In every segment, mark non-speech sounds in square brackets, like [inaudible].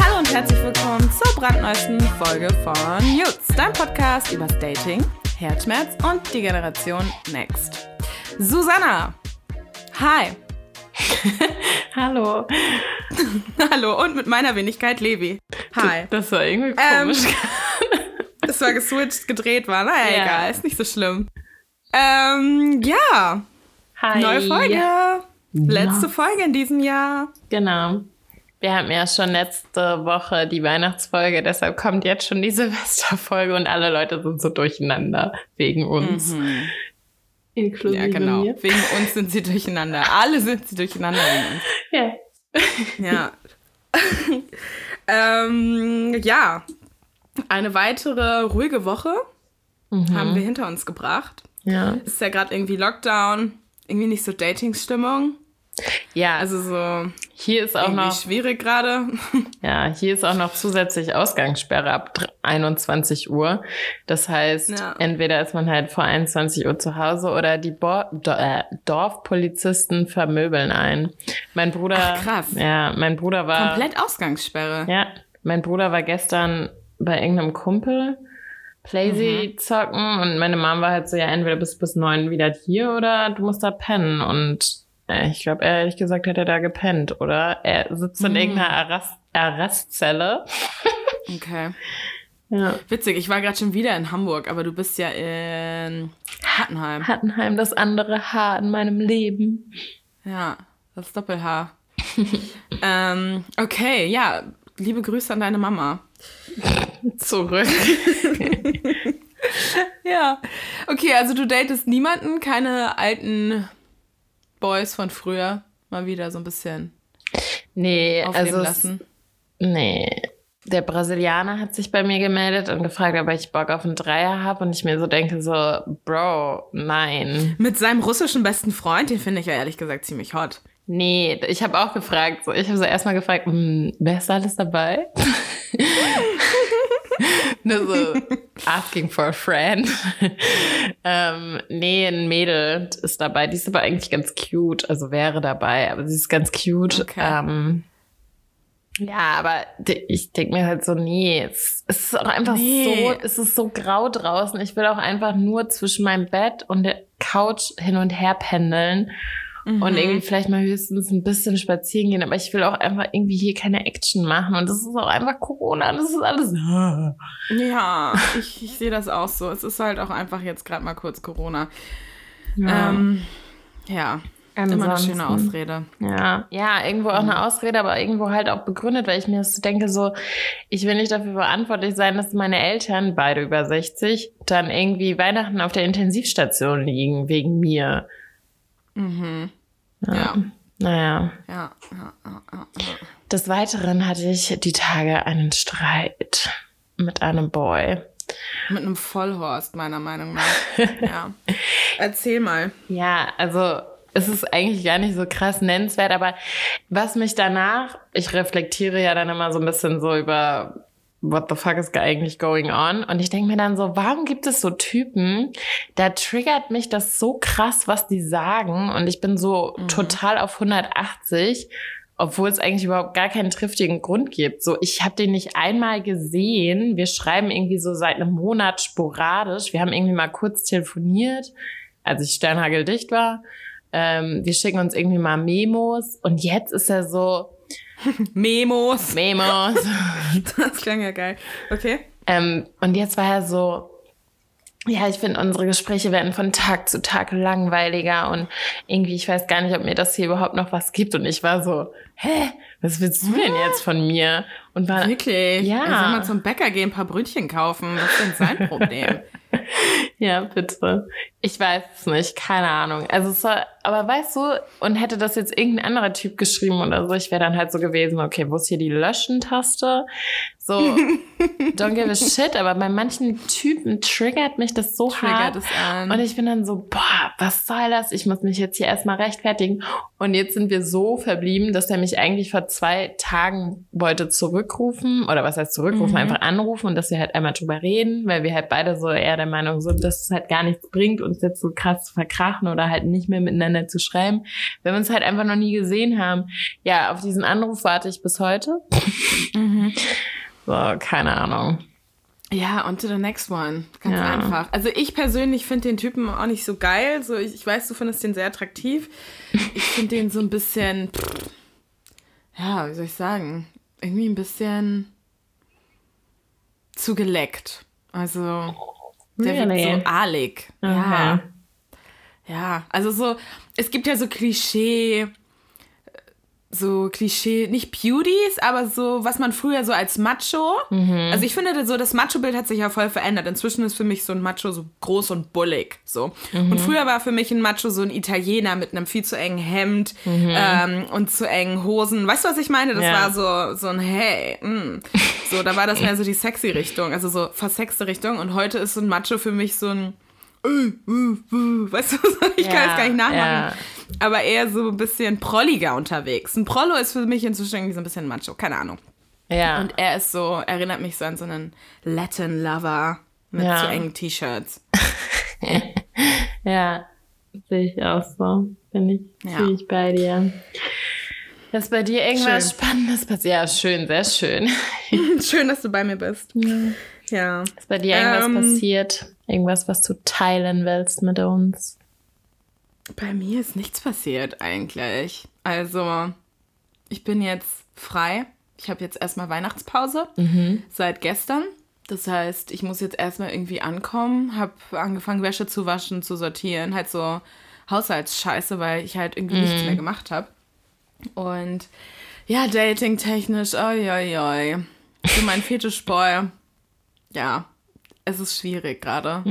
Hallo und herzlich willkommen zur brandneuesten Folge von Jutz, dein Podcast über Dating, Herzschmerz und die Generation Next. Susanna, hi. [laughs] Hallo. Hallo und mit meiner Wenigkeit Levi. Hi. Das war irgendwie Ähm, komisch. Es war geswitcht, gedreht war. Naja, Ja. egal, ist nicht so schlimm. Ähm, ja, Hi. neue Folge. Letzte Folge in diesem Jahr. Genau. Wir hatten ja schon letzte Woche die Weihnachtsfolge, deshalb kommt jetzt schon die [laughs] Silvesterfolge und alle Leute sind so durcheinander wegen uns. Inklusive Ja, genau. mir. Wegen uns sind sie durcheinander. Alle sind sie durcheinander wegen uns. [laughs] Ja. Ja. ähm, ja. Eine weitere ruhige Woche haben wir hinter uns gebracht. Ja. Es ist ja gerade irgendwie Lockdown, irgendwie nicht so Dating-Stimmung. Ja, Also so hier ist auch noch, schwierig gerade. [laughs] ja, hier ist auch noch zusätzlich Ausgangssperre ab dr- 21 Uhr. Das heißt, Ja. entweder ist man halt vor 21 Uhr zu Hause oder die Bo äh, Dorfpolizisten vermöbeln ein. Mein Bruder, Ach, krass. ja, mein Bruder war, Komplett Ausgangssperre. ja, mein Bruder war gestern bei irgendeinem Kumpel Playsy Mhm. zocken und meine Mom war halt so, ja, entweder bist du bis neun wieder hier oder du musst da pennen und äh, ich glaube, ehrlich gesagt hat er da gepennt, oder? Er sitzt in Mhm. irgendeiner Arrest Arrestzelle. [laughs] Okay. Ja. Witzig, ich war gerade schon wieder in Hamburg, aber du bist ja in Hattenheim. Hattenheim, das andere Haar in meinem Leben. Ja, das Doppelhaar. [laughs] ähm, okay, ja, liebe Grüße an deine Mama. Zurück. [laughs] Ja. Okay, also du datest niemanden, keine alten Boys von früher. Mal wieder so ein bisschen Nee, also lassen. Nee. Der Brasilianer hat sich bei mir gemeldet und gefragt, ob ich Bock auf einen Dreier habe und ich mir so denke so, Bro, nein. Mit seinem russischen besten Freund, den finde ich ja ehrlich gesagt ziemlich hot. Nee, ich habe auch gefragt, so, ich habe so erstmal gefragt, hm, wer ist alles dabei? [laughs] Nur so asking for a friend. ähm, nee, ein Mädel ist dabei. Die ist aber eigentlich ganz cute, also wäre dabei, aber sie ist ganz cute. Okay. Ähm, ja, aber ich denke mir halt so, nee, es, es ist auch einfach Nee. so, es ist so grau draußen. Ich will auch einfach nur zwischen meinem Bett und der Couch hin und her pendeln und irgendwie vielleicht mal höchstens ein bisschen spazieren gehen, aber ich will auch einfach irgendwie hier keine Action machen und das ist auch einfach Corona, das ist alles. Ja, ich, ich sehe das auch so. Es ist halt auch einfach jetzt gerade mal kurz Corona. Ja. Ähm, ja, immer eine schöne Ansonsten- Ausrede. Ja, ja, irgendwo auch eine Ausrede, aber irgendwo halt auch begründet, weil ich mir so denke, so, ich will nicht dafür verantwortlich sein, dass meine Eltern, beide über 60, dann irgendwie Weihnachten auf der Intensivstation liegen, wegen mir. Mhm. Ja, Naja. ja, ja, ja, ja. Des Weiteren hatte ich die Tage einen Streit mit einem Boy. Mit einem Vollhorst, meiner Meinung nach. [laughs] ja. Erzähl mal. Ja, also es ist eigentlich gar nicht so krass nennenswert, aber was mich danach, ich reflektiere ja dann immer so ein bisschen so über what the fuck is eigentlich going on? Und ich denke mir dann so, warum gibt es so Typen, da triggert mich das so krass, was die sagen und ich bin so total auf 180, obwohl es eigentlich überhaupt gar keinen triftigen Grund gibt. So, ich habe den nicht einmal gesehen. Wir schreiben irgendwie so seit einem Monat sporadisch. Wir haben irgendwie mal kurz telefoniert, als ich sternhageldicht war. Ähm, wir schicken uns irgendwie mal Memos und jetzt ist er so, Memos. Memos. [laughs] Das klang ja geil. Okay. ähm, und jetzt war er so, ja, ich finde, unsere Gespräche werden von Tag zu Tag langweiliger und irgendwie, ich weiß gar nicht, ob mir das hier überhaupt noch was gibt. Und ich war so, hä, was willst du denn jetzt von mir? Und war, Wirklich? Ja. Er soll mal zum Bäcker gehen, ein paar Brötchen kaufen. Was ist denn sein Problem? [laughs] [laughs] ja, bitte. Ich weiß es nicht, keine Ahnung. Also, es war, aber weißt du, und hätte das jetzt irgendein anderer Typ geschrieben oder so, ich wäre dann halt so gewesen, okay, wo ist hier die Löschen-Taste? So, [laughs] don't give a shit, aber bei manchen Typen triggert mich das so Triggert hart. es an. Und ich bin dann so, boah, was soll das? Ich muss mich jetzt hier erstmal rechtfertigen. Und jetzt sind wir so verblieben, dass er mich eigentlich vor zwei Tagen wollte zurückrufen oder was heißt zurückrufen, Mhm. einfach anrufen und dass wir halt einmal drüber reden, weil wir halt beide so eher der Meinung sind, dass es halt gar nichts bringt, uns jetzt so krass zu verkrachen oder halt nicht mehr miteinander zu schreiben, wenn wir uns halt einfach noch nie gesehen haben. Ja, auf diesen Anruf warte ich bis heute. Mhm. So, keine Ahnung. Ja, on to the next one. Ganz Ja. einfach. Also ich persönlich finde den Typen auch nicht so geil. So, ich, ich weiß, du findest den sehr attraktiv. Ich finde den so ein bisschen, pff, ja, wie soll ich sagen, irgendwie ein bisschen zu geleckt. Also der Really? wird so aalig. Ja. Okay. Ja, also so, es gibt ja so Klischee, so Klischee, nicht Beauties, aber so, was man früher so als Macho. Also ich finde so, das Macho-Bild hat sich ja voll verändert. Inzwischen ist für mich so ein Macho so groß und bullig. So. Und früher war für mich ein Macho so ein Italiener mit einem viel zu engen Hemd ähm, und zu engen Hosen. Weißt du, was ich meine? Das Ja. war so, so ein Hey. Mm. So, da war das mehr so die sexy Richtung, also so versexte Richtung. Und heute ist so ein Macho für mich so ein äh, äh, äh, weißt du, [laughs] ich kann es gar nicht nachmachen. ja. Aber eher so ein bisschen prolliger unterwegs. Ein Prollo ist für mich inzwischen irgendwie so ein bisschen macho, keine Ahnung. Ja. Und er ist so, erinnert mich so an so einen Latin Lover mit Ja. zu engen T-Shirts. [laughs] Ja, sehe ich auch so. Bin ich, Ja. bin ich bei dir. Dass bei dir irgendwas Schön. Spannendes passiert. Ja, schön, sehr schön. [laughs] Schön, dass du bei mir bist. Ja. Ist bei dir irgendwas Ähm. passiert? Irgendwas, was du teilen willst mit uns? Bei mir ist nichts passiert eigentlich. Also, ich bin jetzt frei. Ich habe jetzt erstmal Weihnachtspause seit gestern. Das heißt, ich muss jetzt erstmal irgendwie ankommen, habe angefangen, Wäsche zu waschen, zu sortieren, halt so Haushaltsscheiße, weil ich halt irgendwie nichts mehr gemacht habe. Und ja, dating-technisch, oi, oi, oi. So mein Fetischboy. Ja, es ist schwierig gerade.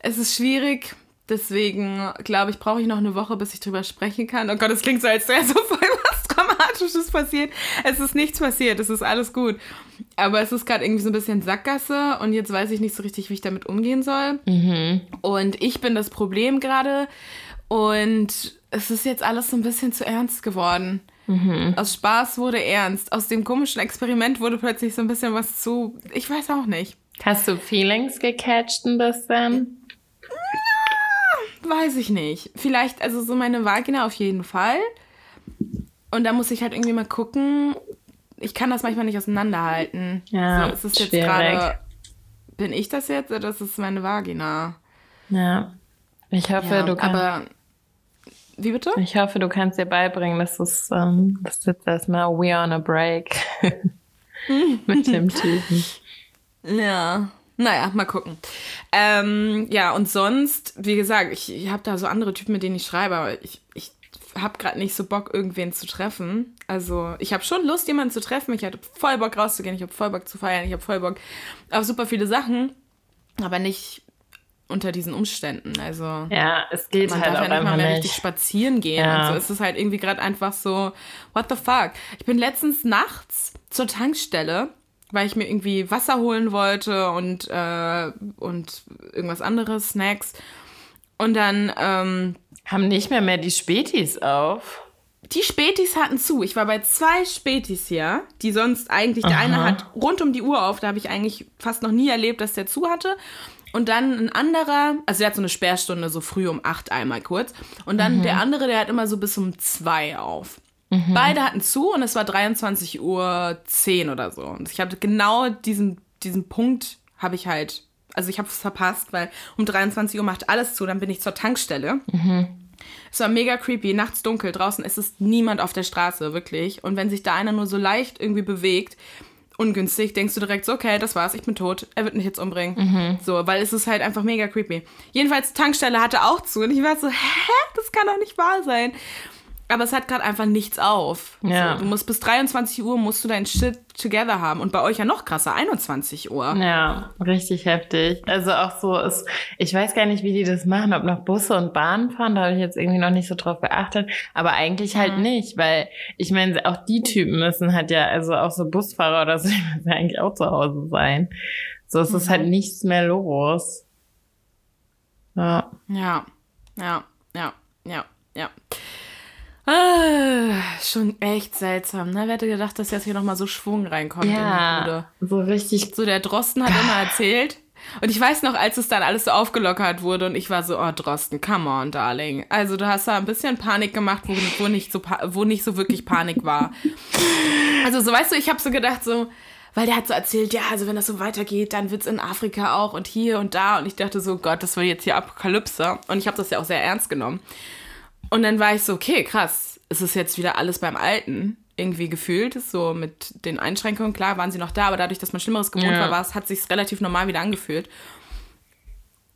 Es ist schwierig, deswegen glaube ich, brauche ich noch eine Woche, bis ich drüber sprechen kann. Oh Gott, es klingt so, als wäre so voll was Dramatisches passiert. Es ist nichts passiert, es ist alles gut. Aber es ist gerade irgendwie so ein bisschen Sackgasse und jetzt weiß ich nicht so richtig, wie ich damit umgehen soll. Und ich bin das Problem gerade und es ist jetzt alles so ein bisschen zu ernst geworden. Aus Spaß wurde ernst. Aus dem komischen Experiment wurde plötzlich so ein bisschen was zu. Ich weiß auch nicht. Hast du Feelings gecatcht ein bisschen? Weiß ich nicht. Vielleicht, also so meine Vagina auf jeden Fall. Und da muss ich halt irgendwie mal gucken. Ich kann das manchmal nicht auseinanderhalten. Ja, so, ist es jetzt gerade. Bin ich das jetzt oder ist es meine Vagina? Ja. Ich hoffe, Ja, du kannst. aber. Wie bitte? Ich hoffe, du kannst dir beibringen, dass es ähm, das jetzt erstmal we on a break [laughs] [laughs] mit dem Typen. Ja. Naja, mal gucken. Ähm, ja, und sonst, wie gesagt, ich, ich habe da so andere Typen, mit denen ich schreibe, aber ich, ich habe gerade nicht so Bock, irgendwen zu treffen. Also, ich habe schon Lust, jemanden zu treffen. Ich hatte voll Bock rauszugehen, ich habe voll Bock zu feiern, ich habe voll Bock auf super viele Sachen, aber nicht unter diesen Umständen. Also, Ja, es geht man halt darf auch ja nicht mal mehr nicht. richtig spazieren gehen. Ja. Und so ist es halt irgendwie gerade einfach so, what the fuck. Ich bin letztens nachts zur Tankstelle, weil ich mir irgendwie Wasser holen wollte und, äh, und irgendwas anderes, Snacks. Und dann, ähm, Haben nicht mehr mehr die Spätis auf. die Spätis hatten zu. Ich war bei zwei Spätis hier, die sonst eigentlich, der eine hat rund um die Uhr auf, da habe ich eigentlich fast noch nie erlebt, dass der zu hatte. Und dann ein anderer, also der hat so eine Sperrstunde so früh um acht einmal kurz. Und dann der andere, der hat immer so bis um zwei auf. Beide hatten zu und es war 23 Uhr 10 oder so. Und ich hatte genau diesen, diesen Punkt, habe ich halt, also ich habe es verpasst, weil um 23 Uhr macht alles zu, dann bin ich zur Tankstelle. Es war mega creepy, nachts dunkel, draußen ist es niemand auf der Straße, wirklich. Und wenn sich da einer nur so leicht irgendwie bewegt, ungünstig, denkst du direkt so, okay, das war's, ich bin tot, er wird mich jetzt umbringen. So, weil es ist halt einfach mega creepy. Jedenfalls, Tankstelle hatte auch zu und ich war so, hä, das kann doch nicht wahr sein. Aber es hat gerade einfach nichts auf. Ja. So, du musst bis 23 Uhr musst du dein Shit together haben. Und bei euch ja noch krasser, 21 Uhr. Ja, richtig heftig. Also auch so ist, ich weiß gar nicht, wie die das machen, ob noch Busse und Bahnen fahren, da habe ich jetzt irgendwie noch nicht so drauf geachtet. Aber eigentlich halt Mhm. nicht, weil ich meine, auch die Typen müssen halt ja, also auch so Busfahrer oder so, die müssen ja eigentlich auch zu Hause sein. So es ist Mhm. halt nichts mehr los. Ja. Ja. Ja, ja, ja, ja. Ah, schon echt seltsam, ne? Wer hätte gedacht, dass jetzt hier nochmal so Schwung reinkommt in die Bude? so richtig. So, der Drosten hat immer [laughs] erzählt. Und ich weiß noch, als es dann alles so aufgelockert wurde und ich war so, oh Drosten, come on, darling. Also du hast da ein bisschen Panik gemacht, wo, wo, nicht, so, wo nicht so wirklich Panik war. [laughs] Also so, weißt du, ich habe so gedacht, so, weil der hat so erzählt, ja, also wenn das so weitergeht, dann wird's in Afrika auch und hier und da. Und ich dachte so, Gott, das war jetzt hier Apokalypse. Und ich habe das ja auch sehr ernst genommen. Und dann war ich so, okay, krass, es ist jetzt wieder alles beim Alten irgendwie gefühlt, so mit den Einschränkungen. Klar waren sie noch da, aber dadurch, dass man Schlimmeres gewohnt Ja. war, war es, hat sich relativ normal wieder angefühlt.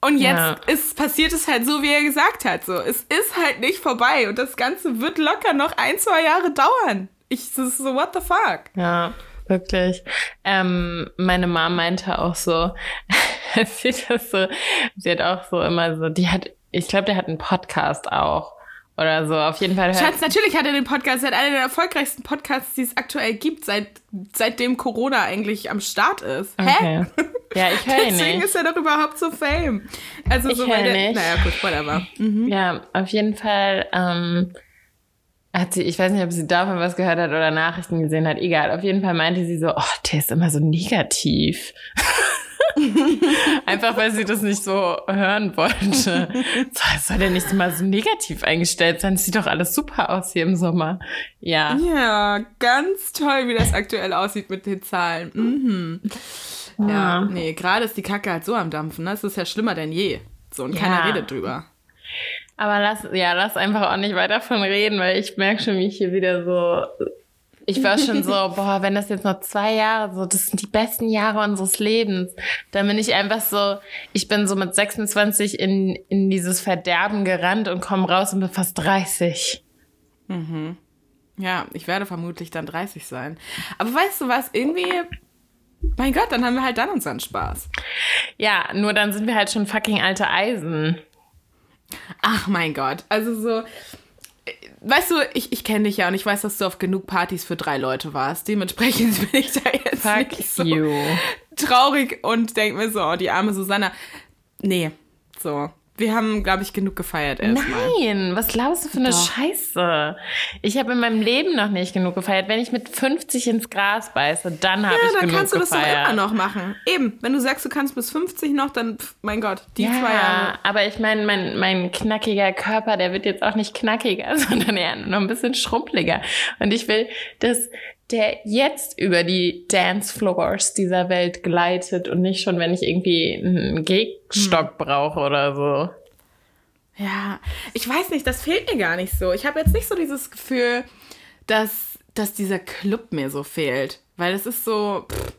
Und jetzt Ja. ist, passiert es halt so, wie er gesagt hat. So, es ist halt nicht vorbei und das Ganze wird locker noch ein, zwei Jahre dauern. Ich, so, what the fuck? Ja, wirklich. Ähm, meine Mom meinte auch so, [laughs] sie das so, sie hat auch so immer so, die hat, ich glaube, der hat einen Podcast auch. Oder so, auf jeden Fall hört Schatz, natürlich hat er den Podcast, er hat einen der erfolgreichsten Podcasts, die es aktuell gibt, seit, seitdem Corona eigentlich am Start ist. Hä? Okay. [laughs] Ja, ich höre ihn Deswegen nicht. ist er doch überhaupt so fame. Also Ich so hör weil der, nicht. Naja, gut, whatever. Ja, auf jeden Fall ähm, hat sie, ich weiß nicht, ob sie davon was gehört hat oder Nachrichten gesehen hat, egal. Auf jeden Fall meinte sie so, oh, der ist immer so negativ. [laughs] [laughs] Einfach weil sie das nicht so hören wollte. So, soll der nicht immer so negativ eingestellt sein? Es sieht doch alles super aus hier im Sommer. Ja. Ja, ganz toll, wie das aktuell aussieht mit den Zahlen. Mhm. Ja, Ja. nee, gerade ist die Kacke halt so am Dampfen. Ne? Es ist ja schlimmer denn je. So, und keiner Ja. redet drüber. Aber lass, ja, lass einfach auch nicht weiter von reden, weil ich merke schon, wie ich hier wieder so. Ich war schon so, boah, wenn das jetzt noch zwei Jahre so, das sind die besten Jahre unseres Lebens. Dann bin ich einfach so, ich bin so mit 26 in, in dieses Verderben gerannt und komme raus und bin fast 30. Ja, ich werde vermutlich dann 30 sein. Aber weißt du was, irgendwie, mein Gott, dann haben wir halt dann unseren Spaß. Ja, nur dann sind wir halt schon fucking alte Eisen. Ach mein Gott, also so, weißt du, ich, ich kenne dich ja und ich weiß, dass du auf genug Partys für drei Leute warst. Dementsprechend [laughs] bin ich da jetzt Fuck nicht so you. traurig und denke mir so, oh, die arme Susanna. Nee, so. Wir haben, glaube ich, genug gefeiert erstmal. Nein, was glaubst du für eine Doch. Scheiße? Ich habe in meinem Leben noch nicht genug gefeiert. Wenn ich mit 50 ins Gras beiße, dann habe Ja, ich dann genug kannst du das doch gefeiert. immer noch machen. Eben, wenn du sagst, du kannst bis 50 noch, dann, pff, mein Gott, die ja, zwei Jahre. aber ich meine, mein, mein knackiger Körper, der wird jetzt auch nicht knackiger, [laughs] sondern eher noch ein bisschen schrumpeliger. Und ich will, dass der jetzt über die Dancefloors dieser Welt gleitet und nicht schon, wenn ich irgendwie einen Gehstock brauche oder so. Ja, ich weiß nicht, das fehlt mir gar nicht so. Ich habe jetzt nicht so dieses Gefühl, dass, dass dieser Club mir so fehlt. Weil es ist so, pff,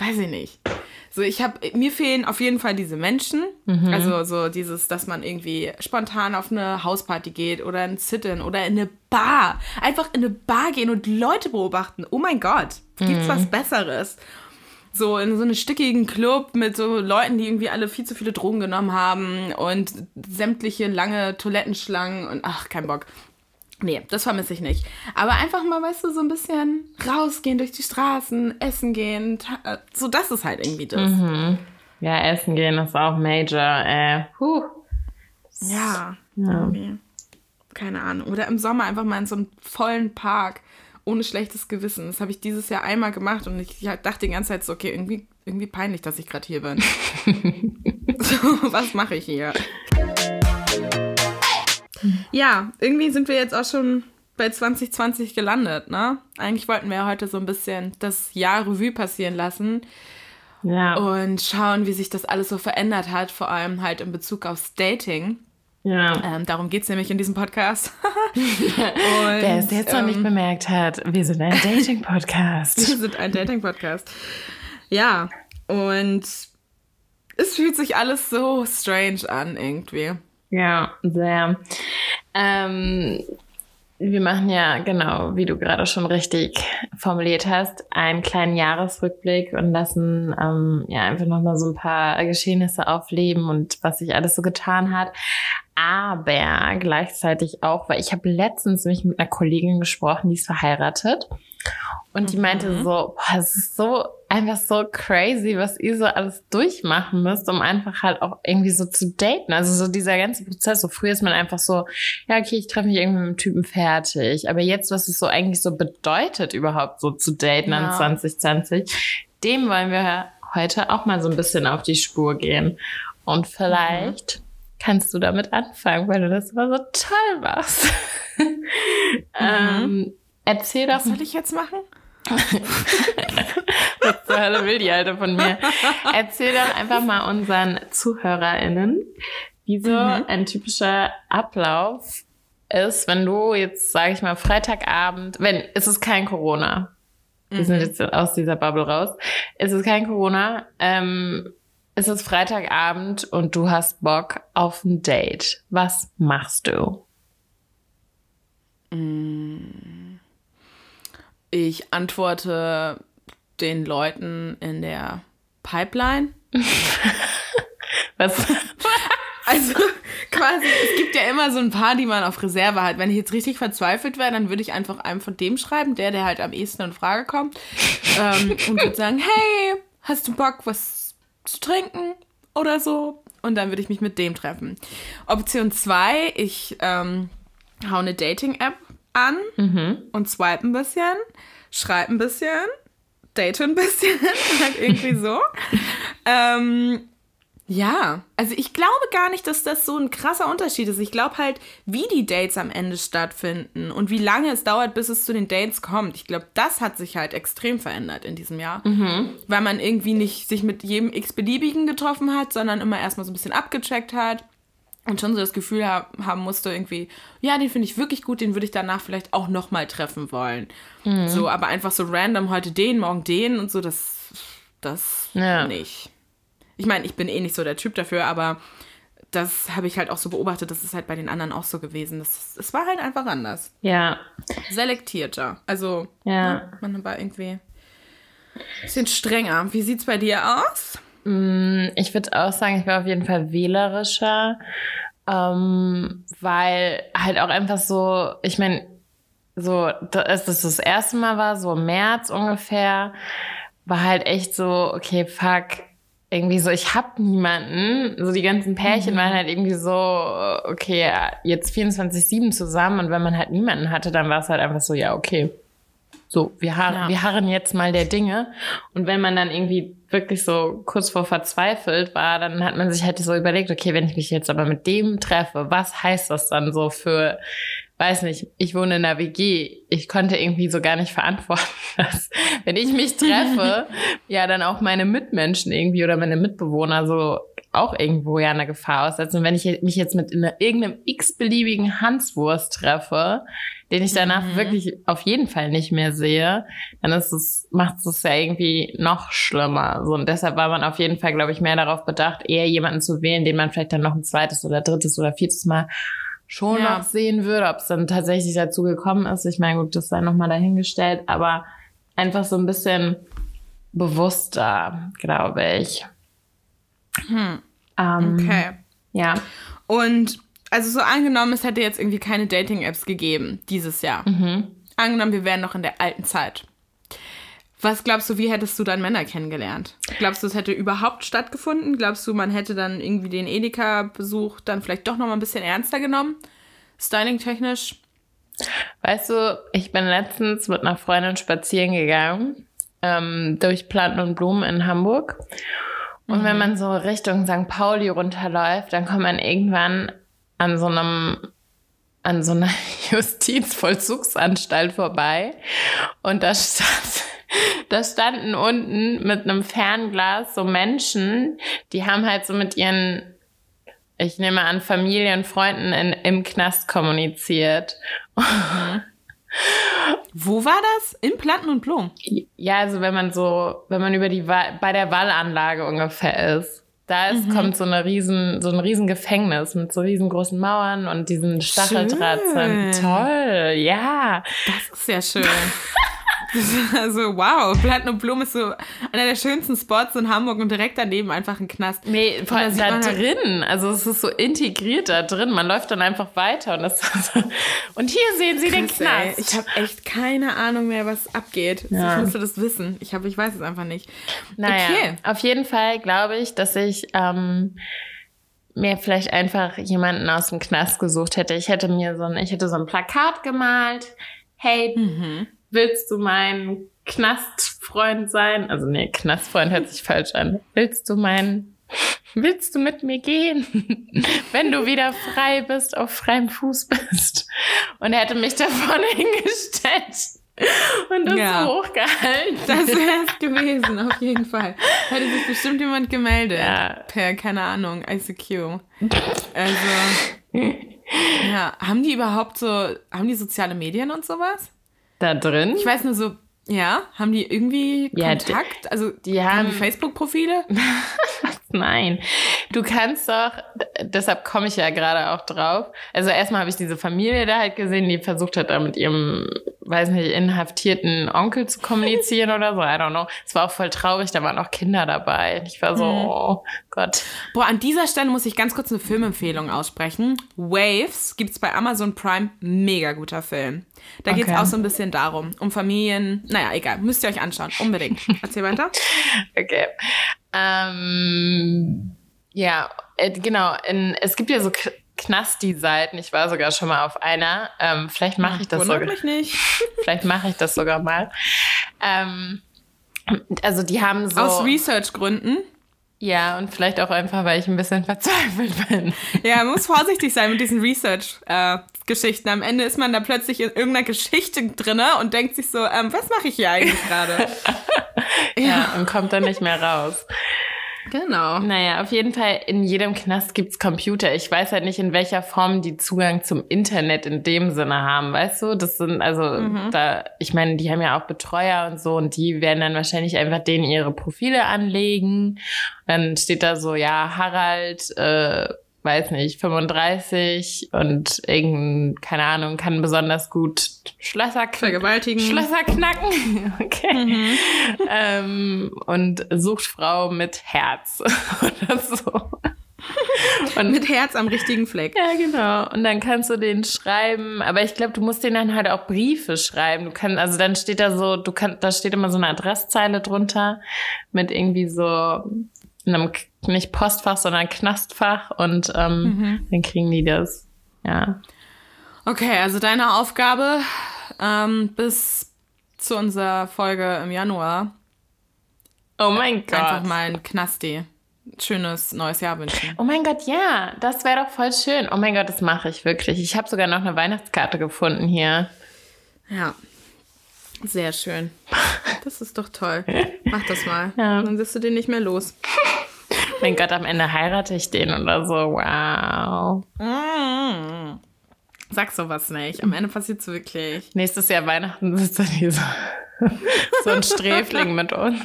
weiß ich nicht. So, ich habe, mir fehlen auf jeden Fall diese Menschen. Also so dieses, dass man irgendwie spontan auf eine Hausparty geht oder ein Sit-in oder in eine Bar. Einfach in eine Bar gehen und Leute beobachten. Oh mein Gott, gibt's was Besseres? so in so einen stickigen Club mit so Leuten, die irgendwie alle viel zu viele Drogen genommen haben und sämtliche lange Toilettenschlangen und ach, kein Bock. Nee, das vermisse ich nicht. Aber einfach mal, weißt du, so ein bisschen rausgehen durch die Straßen, essen gehen, äh, so das ist halt irgendwie das. Ja, essen gehen ist auch major, äh. Huh. Ja, Ja. irgendwie. Keine Ahnung. Oder im Sommer einfach mal in so einem vollen Park ohne schlechtes Gewissen. Das habe ich dieses Jahr einmal gemacht und ich dachte die ganze Zeit so, okay, irgendwie, irgendwie peinlich, dass ich gerade hier bin. so, [laughs] [laughs] was mache ich hier? Ja, irgendwie sind wir jetzt auch schon bei 2020 gelandet, ne? Eigentlich wollten wir ja heute so ein bisschen das Jahr Revue passieren lassen Ja. und schauen, wie sich das alles so verändert hat, vor allem halt in Bezug aufs Dating. ja. Ähm, darum geht es nämlich in diesem Podcast. [laughs] und, Wer es jetzt noch nicht ähm, bemerkt hat, wir sind ein Dating-Podcast. [laughs] Wir sind ein Dating-Podcast. Ja, und es fühlt sich alles so strange an irgendwie. Ja, sehr. Ähm, wir machen ja, genau, wie du gerade schon richtig formuliert hast, einen kleinen Jahresrückblick und lassen ähm, ja einfach nochmal so ein paar Geschehnisse aufleben und was sich alles so getan hat. aber gleichzeitig auch, weil ich habe letztens mich mit einer Kollegin gesprochen, die ist verheiratet. Und die meinte Mhm. so, boah, es ist so einfach so crazy, was ihr so alles durchmachen müsst, um einfach halt auch irgendwie so zu daten. Also so dieser ganze Prozess. So früher ist man einfach so, ja, okay, ich treffe mich irgendwie mit einem Typen fertig. Aber jetzt, was es so eigentlich so bedeutet, überhaupt so zu daten Ja. an 2020, dem wollen wir heute auch mal so ein bisschen auf die Spur gehen. Und vielleicht kannst du damit anfangen, weil du das immer so toll machst. [laughs] ähm, erzähl doch Was soll ich jetzt machen? [laughs] was zur Hölle will die Alte von mir? Erzähl doch einfach mal unseren ZuhörerInnen, wie so Mhm. ein typischer Ablauf ist, wenn du jetzt, sage ich mal, Freitagabend, wenn, es ist kein Corona. Wir sind jetzt aus dieser Bubble raus. Es ist kein Corona. Ähm, es ist Freitagabend und du hast Bock auf ein Date. Was machst du? Ich antworte den Leuten in der Pipeline. [laughs] Was? [laughs] Also quasi, es gibt ja immer so ein paar, die man auf Reserve hat. Wenn ich jetzt richtig verzweifelt wäre, dann würde ich einfach einem von dem schreiben, der, der halt am ehesten in Frage kommt. Ähm, und würde sagen, hey, hast du Bock, was zu trinken oder so? Und dann würde ich mich mit dem treffen. Option 2, ich ähm, hau eine Dating-App an und swipe ein bisschen, schreibe ein bisschen, date ein bisschen, [laughs] halt irgendwie so. ähm, ja, also ich glaube gar nicht, dass das so ein krasser Unterschied ist. Ich glaube halt, wie die Dates am Ende stattfinden und wie lange es dauert, bis es zu den Dates kommt. Ich glaube, das hat sich halt extrem verändert in diesem Jahr. Weil man irgendwie nicht sich mit jedem x-beliebigen getroffen hat, sondern immer erstmal so ein bisschen abgecheckt hat und schon so das Gefühl ha haben musste irgendwie, ja, den finde ich wirklich gut, den würde ich danach vielleicht auch nochmal treffen wollen. So, aber einfach so random heute den, morgen den und so, das, das Ja. nicht. Ich meine, ich bin eh nicht so der Typ dafür, aber das habe ich halt auch so beobachtet, das ist halt bei den anderen auch so gewesen. Das, es war halt einfach anders. Ja, Selektierter. Also, Ja. ne, man war irgendwie ein bisschen strenger. Wie sieht's bei dir aus? Ich würde auch sagen, ich war auf jeden Fall wählerischer, ähm, weil halt auch einfach so, ich meine, so, als das das erste Mal war, so im März ungefähr, war halt echt so, okay, fuck, irgendwie so, ich hab niemanden. So die ganzen Pärchen waren halt irgendwie so, okay, jetzt 24-7 zusammen und wenn man halt niemanden hatte, dann war es halt einfach so, ja, okay. So, wir, har Ja. wir harren jetzt mal der Dinge. Und wenn man dann irgendwie wirklich so kurz vor verzweifelt war, dann hat man sich halt so überlegt, okay, wenn ich mich jetzt aber mit dem treffe, was heißt das dann so für, weiß nicht, ich wohne in einer WG. Ich konnte irgendwie so gar nicht verantworten, [laughs] dass, wenn ich mich treffe, [laughs] ja, dann auch meine Mitmenschen irgendwie oder meine Mitbewohner so auch irgendwo ja eine Gefahr aussetzen. Und wenn ich mich jetzt mit in irgendeinem x-beliebigen Hanswurst treffe, den ich danach wirklich auf jeden Fall nicht mehr sehe, dann ist es, macht es ja irgendwie noch schlimmer. So, und deshalb war man auf jeden Fall, glaube ich, mehr darauf bedacht, eher jemanden zu wählen, den man vielleicht dann noch ein zweites oder drittes oder viertes Mal schon Ja. noch sehen würde. Ob es dann tatsächlich dazu gekommen ist, ich meine, gut, das sei nochmal dahingestellt, aber einfach so ein bisschen bewusster, glaube ich. Ähm, Okay. Ja. Und also so angenommen, es hätte jetzt irgendwie keine Dating-Apps gegeben dieses Jahr. Angenommen, wir wären noch in der alten Zeit. Was glaubst du, wie hättest du dann Männer kennengelernt? Glaubst du, es hätte überhaupt stattgefunden? Glaubst du, man hätte dann irgendwie den Edeka-Besuch dann vielleicht doch noch mal ein bisschen ernster genommen? Styling-technisch? Weißt du, ich bin letztens mit einer Freundin spazieren gegangen ähm, durch Planten und Blumen in Hamburg. Und wenn man so Richtung St. Pauli runterläuft, dann kommt man irgendwann an so einem an so einer [laughs] Justizvollzugsanstalt vorbei und da stand [laughs] da standen unten mit einem Fernglas so Menschen, die haben halt so mit ihren ich nehme an, Familien, Freunden in, im Knast kommuniziert. Wo war das? In Planten und Blumen. Ja, also wenn man so, wenn man über die bei der Wallanlage ungefähr ist, da ist, kommt so eine riesen, so ein riesen Gefängnis mit so riesengroßen Mauern und diesen Stacheldrahtzäunen. Schön. Toll, ja. Das ist ja schön. [laughs] [laughs] Also wow, Platinum Blum ist so einer der schönsten Spots in Hamburg und direkt daneben einfach ein Knast. Nee, vor da allem da man halt- drin. Also es ist so integriert da drin. Man läuft dann einfach weiter und das [laughs] und hier sehen Sie den Krass, ey. Knast. Ich habe echt keine Ahnung mehr, was abgeht. Ja. Ich müsste das wissen. Ich, hab, ich weiß es einfach nicht. Naja, Okay. auf jeden Fall glaube ich, dass ich ähm, mir vielleicht einfach jemanden aus dem Knast gesucht hätte. Ich hätte mir so ein, ich hätte so ein Plakat gemalt. Hey, Mhm. Willst du mein Knastfreund sein? Also nee, Knastfreund hört sich falsch an. Willst du mein Willst du mit mir gehen, [laughs] wenn du wieder frei bist, auf freiem Fuß bist? Und er hätte mich da vorne [laughs] hingestellt und das Ja. so hochgehalten. Das wäre es gewesen, auf jeden Fall. Hätte sich bestimmt jemand gemeldet. Ja. Per, keine Ahnung, ICQ. Also, ja. Haben die überhaupt so, haben die soziale Medien und sowas? Da drin? Ich weiß nur so, ja, haben die irgendwie Ja, Kontakt? Also, die haben Facebook-Profile? [laughs] Nein, du kannst doch, deshalb komme ich ja gerade auch drauf. Also erstmal habe ich diese Familie da halt gesehen, die versucht hat, da mit ihrem, weiß nicht, inhaftierten Onkel zu kommunizieren oder so. I don't know. Es war auch voll traurig, da waren auch Kinder dabei. Ich war so, oh Gott. Boah, an dieser Stelle muss ich ganz kurz eine Filmempfehlung aussprechen. Waves gibt's bei Amazon Prime. Mega guter Film. Da geht's Okay. auch so ein bisschen darum, um Familien. Naja, egal. Müsst ihr euch anschauen. Unbedingt. Erzähl weiter. [laughs] Okay. Ähm, ja, äh, genau. In, es gibt ja so Knasti-Seiten. Ich war sogar schon mal auf einer. Ähm, vielleicht mache ich das sogar. mich nicht. [laughs] [laughs] Vielleicht mache ich das sogar mal. Ähm, also die haben so. Aus Research-Gründen. Ja, und vielleicht auch einfach, weil ich ein bisschen [laughs] verzweifelt bin. Ja, man muss vorsichtig sein mit diesen Research-Geschichten. Am Ende ist man da plötzlich in irgendeiner Geschichte drinne und denkt sich so, ähm, was mache ich hier eigentlich gerade? [laughs] Ja. Und kommt dann nicht mehr raus. Genau. Naja, auf jeden Fall, in jedem Knast gibt's Computer. Ich weiß halt nicht, in welcher Form die Zugang zum Internet in dem Sinne haben, weißt du? Das sind, also, da, ich meine, die haben ja auch Betreuer und so und die werden dann wahrscheinlich einfach denen ihre Profile anlegen. Dann steht da so, ja, Harald, äh, weiß nicht, 35 und irgendein, keine Ahnung, kann besonders gut Schlösser. Vergewaltigen. Schlösser knacken. [laughs] Okay. Ähm, und sucht Frau mit Herz [laughs] oder so. Und Mit Herz am richtigen Fleck. ja, genau. Und dann kannst du den schreiben, aber ich glaube, du musst denen dann halt auch Briefe schreiben. Du kannst, also dann steht da so, du kannst, da steht immer so eine Adresszeile drunter mit irgendwie so einem nicht Postfach, sondern Knastfach und ähm, dann kriegen die das. Ja. Okay, also deine Aufgabe ähm, bis zu unserer Folge im Januar Oh mein Gott. einfach mal ein Knasti. Schönes neues Jahr wünschen. Oh mein Gott, ja, das wäre doch voll schön. Oh mein Gott, das mache ich wirklich. Ich habe sogar noch eine Weihnachtskarte gefunden hier. Ja. Sehr schön. [laughs] Das ist doch toll. Mach das mal. Ja. Dann wirst du den nicht mehr los. Mein Gott, am Ende heirate ich den oder so. Wow. Mm. Sag sowas nicht. Am Ende passiert's wirklich. Nächstes Jahr Weihnachten sitzt da dieser [laughs] so ein Sträfling mit uns.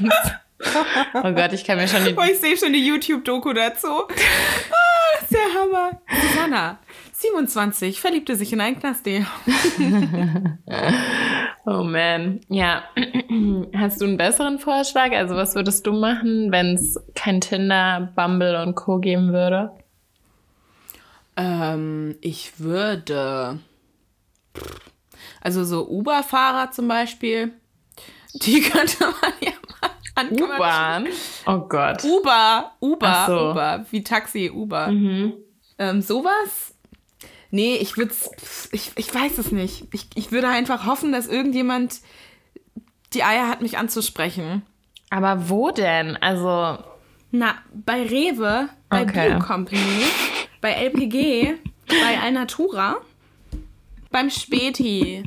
Oh Gott, ich kann mir schon die. Boah, ich sehe schon die YouTube-Doku dazu. Ah, ist der Hammer. Susanna, 27, verliebte sich in einen Knasti. [laughs] Oh man. Ja. [clears throat] Hast du einen besseren Vorschlag? Also, was würdest du machen, wenn es kein Tinder, Bumble und Co. geben würde? Ähm, ich würde. Also so Uber-Fahrer zum Beispiel, die [laughs] könnte man ja mal anquatschen. U-Bahn. Oh Gott. Uber, Uber, so. Uber, wie Taxi, Uber. Mhm. Ähm, sowas? Nee, ich würde ich, ich weiß es nicht. Ich, ich würde einfach hoffen, dass irgendjemand die Eier hat, mich anzusprechen. Aber wo denn? Also, Na, bei Rewe, bei Okay. Bio Company, bei LPG, bei Alnatura, beim Späti.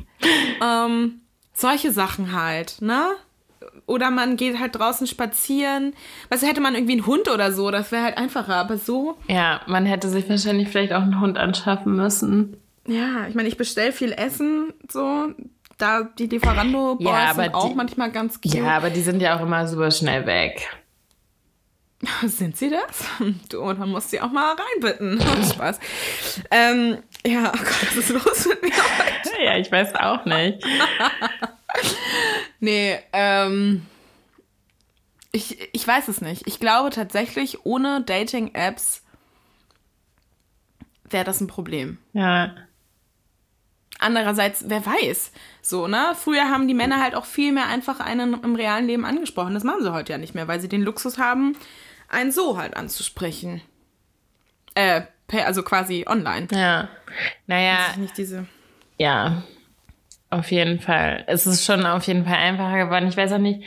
ähm, solche Sachen halt, ne? Oder man geht halt draußen spazieren. Weißt du, hätte man irgendwie einen Hund oder so, das wäre halt einfacher. Aber so, ja, man hätte sich wahrscheinlich vielleicht auch einen Hund anschaffen müssen. ja, ich meine, ich bestelle viel Essen, so. Da die Lieferando-Boys Ja, aber sind auch die- manchmal ganz cute. Ja, aber die sind ja auch immer super schnell weg. [laughs] Sind sie das? Du, dann musst du sie auch mal reinbitten. [laughs] Spaß. Ähm, ja, oh Gott, was ist los mit mir [laughs] heute? Ja, ich weiß auch nicht. Nee, ähm. Ich, ich weiß es nicht. Ich glaube tatsächlich, ohne Dating-Apps wäre das ein Problem. Ja. Andererseits, wer weiß, so, ne? Früher haben die Männer halt auch viel mehr einfach einen im realen Leben angesprochen. Das machen sie heute ja nicht mehr, weil sie den Luxus haben, einen so halt anzusprechen. Äh, per, also quasi online. Ja. Naja, Nicht diese. ja. Auf jeden Fall. Es ist schon auf jeden Fall einfacher geworden. Ich weiß auch nicht,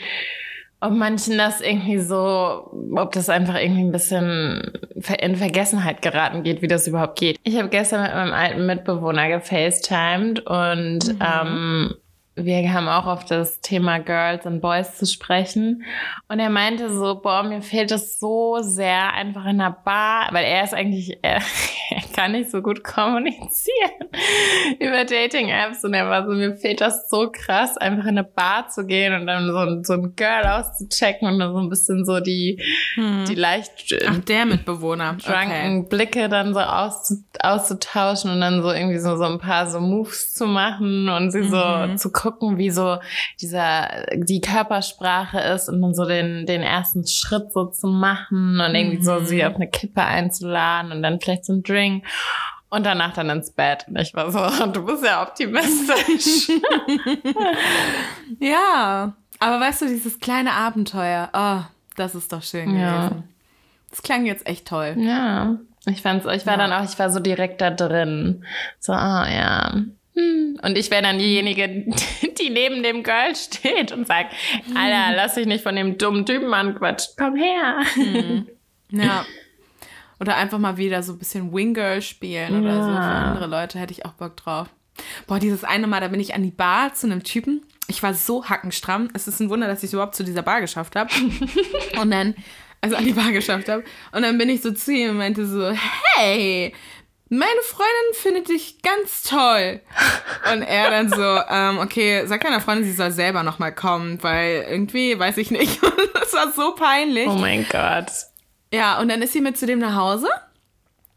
ob manchen das irgendwie so, ob das einfach irgendwie ein bisschen in Vergessenheit geraten geht, wie das überhaupt geht. Ich habe gestern mit meinem alten Mitbewohner gefacetimed und ähm, wir haben auch auf das Thema Girls und Boys zu sprechen. Und er meinte so, boah, mir fehlt es so sehr einfach in einer Bar, weil er ist eigentlich, er, [laughs] er kann nicht so gut kommunizieren [laughs] über Dating-Apps. Und er war so, mir fehlt das so krass, einfach in eine Bar zu gehen und dann so, ein- so ein Girl auszuchecken und dann so ein bisschen so die, die leicht äh, Ach, der Mitbewohner. drunken Okay. Blicke dann so auszu auszutauschen und dann so irgendwie so, so ein paar so Moves zu machen und sie so zu gucken, wie so dieser, die Körpersprache ist und dann so den, den ersten Schritt so zu machen und irgendwie so sie auf eine Kippe einzuladen und dann vielleicht so ein Drink und danach dann ins Bett. Und ich war so, [laughs] du bist ja optimistisch. [laughs] Ja, aber weißt du, dieses kleine Abenteuer, oh, das ist doch schön Ja. gewesen. Das klang jetzt echt toll. ja, ich fand's, ich war Ja. dann auch, ich war so direkt da drin. So, ah ja. Hm. Und ich wäre dann diejenige, [laughs] die neben dem Girl steht und sagt, Alter, lass dich nicht von dem dummen Typen anquatschen, komm her. Ja. [laughs] Oder einfach mal wieder so ein bisschen Wingirl spielen oder so. Für Ja. andere Leute hätte ich auch Bock drauf. Boah, dieses eine Mal, da bin ich an die Bar zu einem Typen. Ich war so hackenstramm. Es ist ein Wunder, dass ich es überhaupt zu dieser Bar geschafft habe. [laughs] Und dann, also an die Bar geschafft habe. Und dann bin ich so zu ihm und meinte so, hey, meine Freundin findet dich ganz toll. Und er dann so, ähm, okay, sag deiner Freundin, sie soll selber nochmal kommen, weil irgendwie, weiß ich nicht. Und [laughs] das war so peinlich. Oh mein Gott. Ja, und dann ist sie mit zu dem nach Hause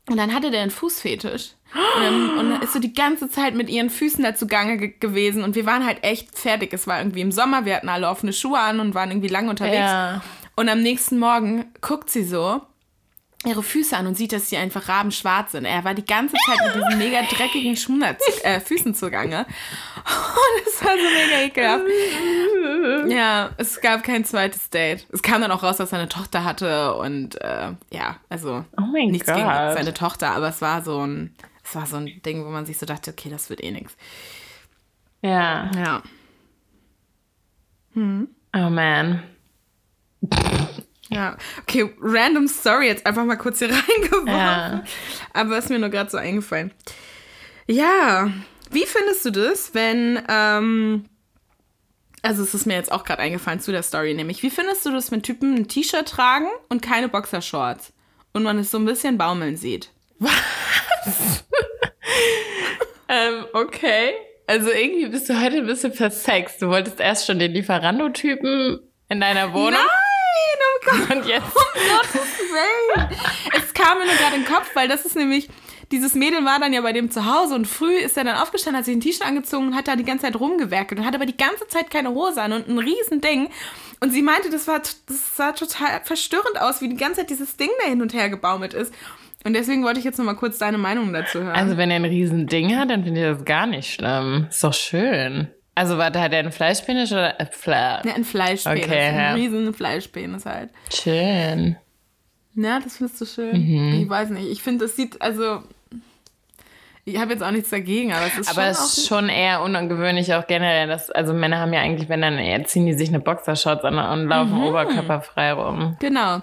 und dann hatte der einen Fußfetisch. Und dann, und dann ist so die ganze Zeit mit ihren Füßen da zugange ge gewesen und wir waren halt echt fertig. Es war irgendwie im Sommer, wir hatten alle offene Schuhe an und waren irgendwie lang unterwegs. Ja. Und am nächsten Morgen guckt sie so ihre Füße an und sieht, dass sie einfach rabenschwarz sind. Er war die ganze Zeit mit diesen mega dreckigen Schmuner äh, Füßen zugange. [laughs] Und es war so mega ekelhaft. Ja, es gab kein zweites Date. Es kam dann auch raus, dass er eine Tochter hatte und äh, ja, also Oh mein nichts Gott. gegen seine Tochter, aber es war so ein, es war so ein Ding, wo man sich so dachte, okay, das wird eh nichts. Ja. Ja. Oh man. [laughs] Ja, okay, random Story jetzt einfach mal kurz hier [laughs] reingeworfen. Ja. Aber ist mir nur gerade so eingefallen. Ja, wie findest du das, wenn, ähm, also es ist mir jetzt auch gerade eingefallen zu der Story, nämlich, wie findest du das, wenn Typen ein T-Shirt tragen und keine Boxershorts und man es so ein bisschen baumeln sieht? [laughs] Ähm, okay. Also irgendwie bist du heute ein bisschen versext. Du wolltest erst schon den Lieferando-Typen in deiner Wohnung. Nein, oh Gott. Und jetzt. [laughs] Gottes Willen. Es kam mir nur gerade in den Kopf, weil das ist nämlich, dieses Mädel war dann ja bei dem zu Hause und früh ist er dann aufgestanden, hat sich ein T-Shirt angezogen und hat da die ganze Zeit rumgewerkelt und hat aber die ganze Zeit keine Hose an und ein riesen Ding. Und sie meinte, das, war, das sah total verstörend aus, wie die ganze Zeit dieses Ding da hin und her gebaumelt ist. Und deswegen wollte ich jetzt noch mal kurz deine Meinung dazu hören. Also, wenn er ein riesen Ding hat, dann finde ich das gar nicht schlimm. Ist doch schön. Also, warte, hat er einen Fleischpenis oder äh, Fla ja, ein Fleischpenis, Okay, ein ja. riesen Fleischpenis halt. Schön. Ja, das findest du schön. Mhm. Ich weiß nicht. Ich finde, es sieht, also. Ich habe jetzt auch nichts dagegen, aber es ist Aber schon es auch ist schon eher ungewöhnlich auch generell, dass, also Männer haben ja eigentlich, wenn dann eher ziehen die sich eine Boxershorts an und laufen oberkörperfrei rum. Genau.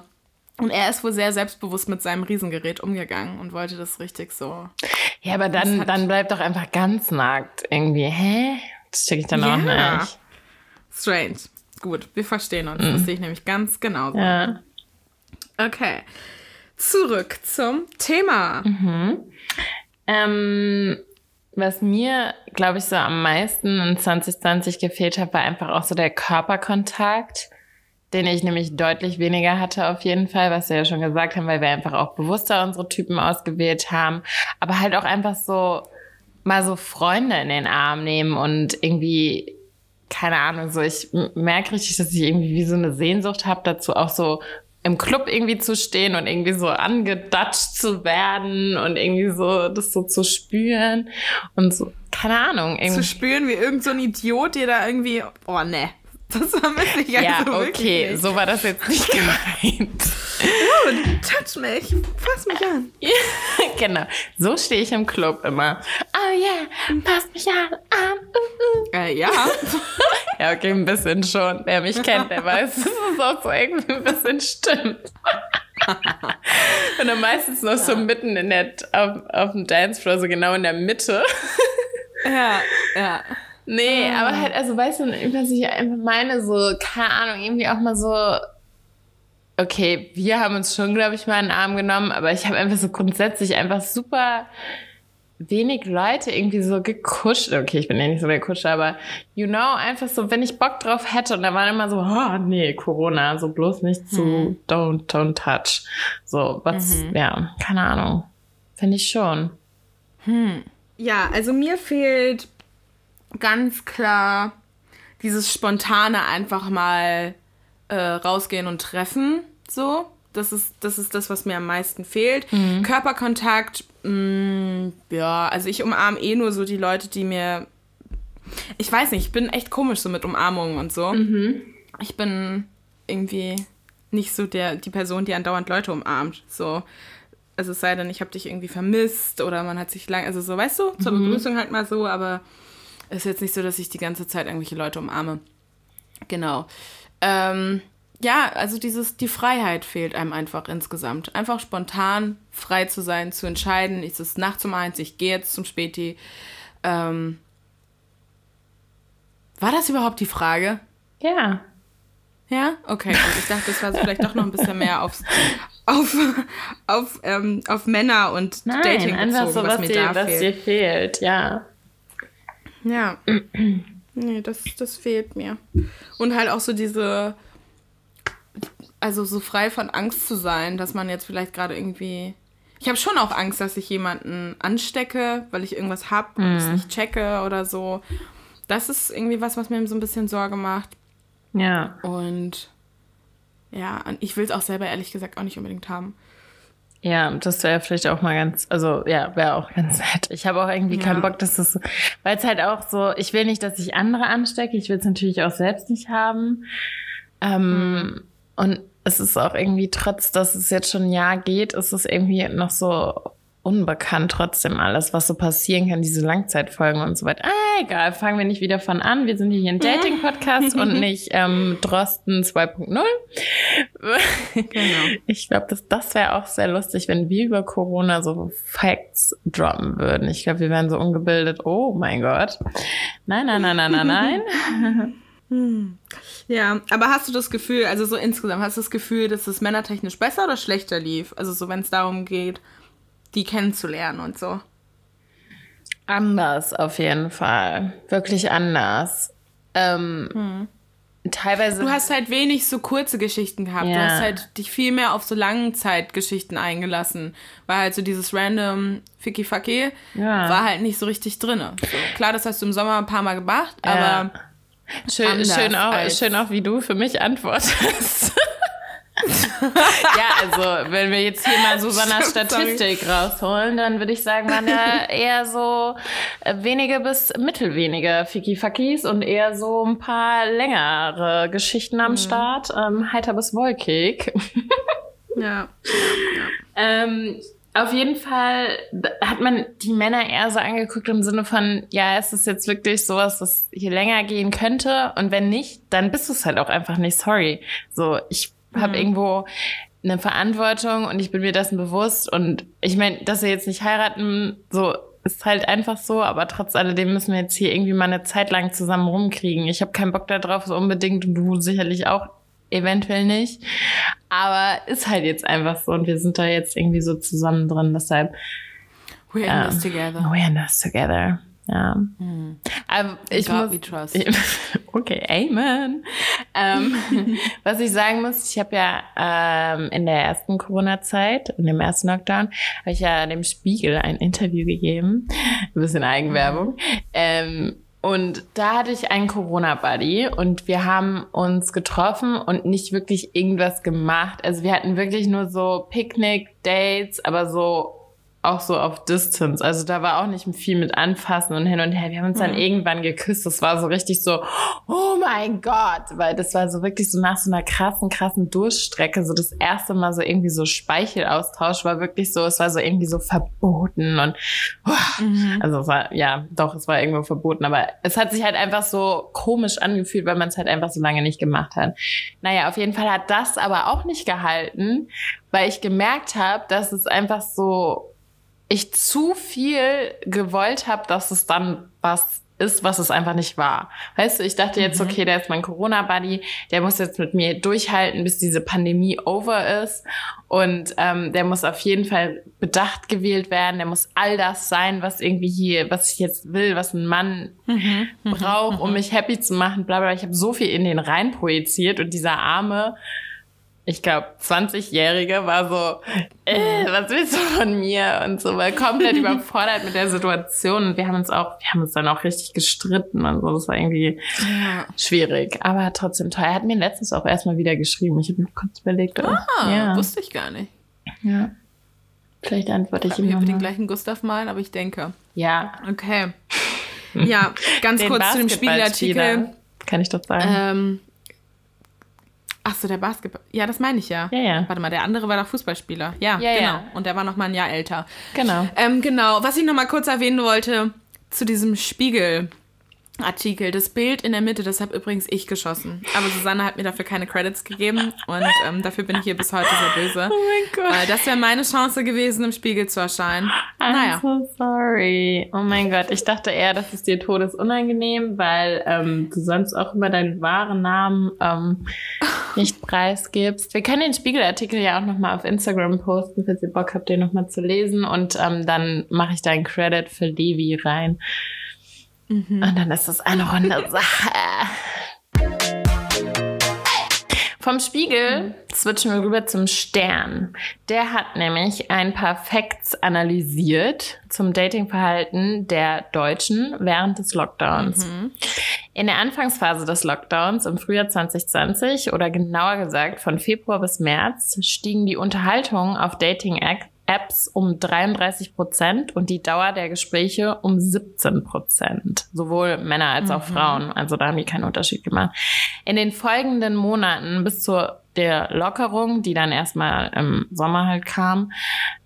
Und er ist wohl sehr selbstbewusst mit seinem Riesengerät umgegangen und wollte das richtig so. Ja, aber dann, dann bleibt doch einfach ganz nackt irgendwie. Hä? Das check ich dann auch Ja. nicht. Strange. Gut, wir verstehen uns. Das sehe ich nämlich ganz genauso. Mhm. Ja. Okay. Zurück zum Thema. Ähm, was mir, glaube ich, so am meisten in 2020 gefehlt hat, war einfach auch so der Körperkontakt, den ich nämlich deutlich weniger hatte auf jeden Fall, was wir ja schon gesagt haben, weil wir einfach auch bewusster unsere Typen ausgewählt haben. Aber halt auch einfach so mal so Freunde in den Arm nehmen und irgendwie keine Ahnung, so ich merke richtig, dass ich irgendwie wie so eine Sehnsucht habe, dazu auch so im Club irgendwie zu stehen und irgendwie so angedatscht zu werden und irgendwie so das so zu spüren und so, keine Ahnung. Irgendwie. Zu spüren, wie irgend so ein Idiot dir da irgendwie, oh ne, das vermisse ich also Ja, okay, nicht. so war das jetzt nicht gemeint. Oh, touch mich, fass mich an. [laughs] genau, so stehe ich im Club immer. Oh yeah, fass mich an. an uh, uh. Äh, ja. [laughs] ja, okay, ein bisschen schon. Wer mich kennt, der weiß, dass es auch so irgendwie ein bisschen stimmt. Und dann meistens noch so mitten in der, auf, auf dem Dancefloor, so genau in der Mitte. ja, ja. Nee, ah. aber halt, also weißt du, was ich einfach meine, so, keine Ahnung, irgendwie auch mal so, okay, wir haben uns schon, glaube ich, mal einen Arm genommen, aber ich habe einfach so grundsätzlich einfach super wenig Leute irgendwie so gekuscht. Okay, ich bin ja nicht so der Kuscher, aber you know, einfach so, wenn ich Bock drauf hätte und da waren immer so, oh nee, Corona, so bloß nicht zu hm. don't, don't touch. So, was, mhm. ja, keine Ahnung. Finde ich schon. Hm. Ja, also mir fehlt ganz klar dieses spontane einfach mal äh, rausgehen und treffen. So, das ist, das ist das, was mir am meisten fehlt. Mhm. Körperkontakt, mh, mm, ja, also ich umarme eh nur so die Leute, die mir. Ich weiß nicht, ich bin echt komisch so mit Umarmungen und so. Mhm. Ich bin irgendwie nicht so der, die Person, die andauernd Leute umarmt. So. Also es sei denn, ich habe dich irgendwie vermisst oder man hat sich lang, also so, weißt du, zur mhm. Begrüßung halt mal so, aber ist jetzt nicht so, dass ich die ganze Zeit irgendwelche Leute umarme. Genau. Ähm, ja, also dieses, die Freiheit fehlt einem einfach insgesamt. Einfach spontan frei zu sein, zu entscheiden, ist es nachts um eins, ich gehe jetzt zum Späti. Ähm, war das überhaupt die Frage? Ja. Ja? Okay, gut. Ich dachte, das war vielleicht doch noch ein bisschen mehr aufs, auf, auf, ähm, auf Männer und Nein, Dating einfach bezogen, so, was, was dir, was dir fehlt, ja. Ja. [clears throat] nee, das, das fehlt mir. Und halt auch so diese, also so frei von Angst zu sein, dass man jetzt vielleicht gerade irgendwie. Ich habe schon auch Angst, dass ich jemanden anstecke, weil ich irgendwas habe und es mhm. nicht checke oder so. Das ist irgendwie was, was mir so ein bisschen Sorge macht. Ja. Und ja, ich will es auch selber ehrlich gesagt auch nicht unbedingt haben. Ja, das wäre vielleicht auch mal ganz, also ja, wäre auch ganz [laughs] nett. Ich habe auch irgendwie ja. keinen Bock, dass das, weil es halt auch so, ich will nicht, dass ich andere anstecke, ich will es natürlich auch selbst nicht haben. Ähm, mhm. Und es ist auch irgendwie, trotz dass es jetzt schon ein Jahr geht, ist es irgendwie noch so unbekannt trotzdem alles, was so passieren kann, diese Langzeitfolgen und so weiter. Ah, egal, fangen wir nicht wieder von an. Wir sind hier ein Dating-Podcast und [laughs] nicht ähm, Drosten 2.0. genau. Ich glaube, das, das wäre auch sehr lustig, wenn wir über Corona so Facts droppen würden. Ich glaube, wir wären so ungebildet. Oh mein Gott. Nein, nein, nein, nein, nein, nein. [laughs] Hm. Ja, aber hast du das Gefühl, also so insgesamt, hast du das Gefühl, dass es männertechnisch besser oder schlechter lief? Also so, wenn es darum geht, die kennenzulernen und so. Anders auf jeden Fall. Wirklich anders. Ähm, hm. Teilweise. Du hast halt wenig so kurze Geschichten gehabt. Ja. Du hast halt dich viel mehr auf so Langzeitgeschichten eingelassen. Weil halt so dieses random Ficky Fucky ja. war halt nicht so richtig drin. So, klar, das hast du im Sommer ein paar Mal gemacht, ja. aber. Schön, schön, auch, schön auch, wie du für mich antwortest. [laughs] ja, also wenn wir jetzt hier mal Susannas [laughs] Statistik Sorry. rausholen, dann würde ich sagen, waren ja [laughs] eher so äh, wenige bis mittelwenige Fiki-Fakis und eher so ein paar längere Geschichten am mhm. Start. Ähm, heiter bis wolkig. [laughs] ja. ja. Ähm, auf jeden Fall hat man die Männer eher so angeguckt im Sinne von, ja, es ist jetzt wirklich sowas, das hier länger gehen könnte. Und wenn nicht, dann bist du es halt auch einfach nicht. Sorry. So, ich habe mhm. irgendwo eine Verantwortung und ich bin mir dessen bewusst. Und ich meine, dass wir jetzt nicht heiraten, so ist halt einfach so, aber trotz alledem müssen wir jetzt hier irgendwie mal eine Zeit lang zusammen rumkriegen. Ich habe keinen Bock darauf, so unbedingt und du sicherlich auch eventuell nicht. Aber ist halt jetzt einfach so und wir sind da jetzt irgendwie so zusammen drin, deshalb. We're in um, this together. We're in this together. Ja. Hm. Aber ich God muss, trust. [laughs] Okay, Amen. ähm, [laughs] was ich sagen muss, ich habe ja ähm, in der ersten Corona-Zeit, in dem ersten Lockdown, habe ich ja dem Spiegel ein Interview gegeben, ein bisschen Eigenwerbung. Ähm, Und da hatte ich einen Corona-Buddy und wir haben uns getroffen und nicht wirklich irgendwas gemacht. Also wir hatten wirklich nur so Picknick-Dates, aber so auch so auf Distance. Also da war auch nicht viel mit Anfassen und hin und her. Wir haben uns dann mhm. irgendwann geküsst. Das war so richtig so, oh mein Gott, weil das war so wirklich so nach so einer krassen, krassen Durchstrecke. So das erste Mal so irgendwie so Speichelaustausch war wirklich so, es war so irgendwie so verboten und oh, mhm. also es war, ja, doch, es war irgendwo verboten, aber es hat sich halt einfach so komisch angefühlt, weil man es halt einfach so lange nicht gemacht hat. Naja, auf jeden Fall hat das aber auch nicht gehalten, weil ich gemerkt habe, dass es einfach so ich zu viel gewollt habe, dass es dann was ist, was es einfach nicht war. Weißt du, ich dachte jetzt, mhm. okay, der ist mein Corona-Buddy, der muss jetzt mit mir durchhalten, bis diese Pandemie over ist. Und ähm, der muss auf jeden Fall bedacht gewählt werden. Der muss all das sein, was irgendwie hier, was ich jetzt will, was ein Mann mhm. braucht, um mhm. mich happy zu machen. Bla bla. Ich habe so viel in den rein projiziert und dieser arme ich glaube, 20-Jährige war so, äh, was willst du von mir? Und so, war komplett [laughs] überfordert mit der Situation. Und wir haben uns auch, wir haben uns dann auch richtig gestritten und so. Das war irgendwie ja. schwierig. Aber trotzdem toll. Er hat mir letztens auch erstmal wieder geschrieben. Ich habe mir kurz überlegt. Ah, ja. wusste ich gar nicht. Ja. Vielleicht antworte ich, ich ihm noch. den gleichen Gustav malen, aber ich denke. Ja. Okay. [laughs] Ja, ganz den kurz zu dem Spiegelartikel. Kann ich doch sagen. Ähm, Ach so, der Basketball. Ja, das meine ich ja. Ja, ja. Warte mal, der andere war doch Fußballspieler. Ja, ja genau. Ja. Und der war noch mal ein Jahr älter. Genau. Ähm, genau. Was ich noch mal kurz erwähnen wollte zu diesem Spiegel. Artikel. Das Bild in der Mitte, das habe übrigens ich geschossen. Aber Susanne hat mir dafür keine Credits gegeben und ähm, dafür bin ich hier bis heute sehr böse. Oh mein Gott. Äh, das wäre meine Chance gewesen, im Spiegel zu erscheinen. I'm naja. so sorry. Oh mein Gott, ich dachte eher, das ist dir todesunangenehm, weil ähm, du sonst auch immer deinen wahren Namen ähm, [laughs] nicht preisgibst. Wir können den Spiegelartikel ja auch nochmal auf Instagram posten, falls ihr Bock habt, den nochmal zu lesen und ähm, dann mache ich deinen Credit für Levi rein. Mhm. Und dann ist das eine runde [laughs] Sache. Vom Spiegel switchen wir rüber zum Stern. Der hat nämlich ein paar Facts analysiert zum Datingverhalten der Deutschen während des Lockdowns. Mhm. In der Anfangsphase des Lockdowns im Frühjahr 2020 oder genauer gesagt von Februar bis März stiegen die Unterhaltungen auf Dating-Apps Apps um 33 Prozent und die Dauer der Gespräche um 17 Prozent. Sowohl Männer als auch mhm. Frauen. Also da haben die keinen Unterschied gemacht. In den folgenden Monaten bis zur der Lockerung, die dann erstmal im Sommer halt kam,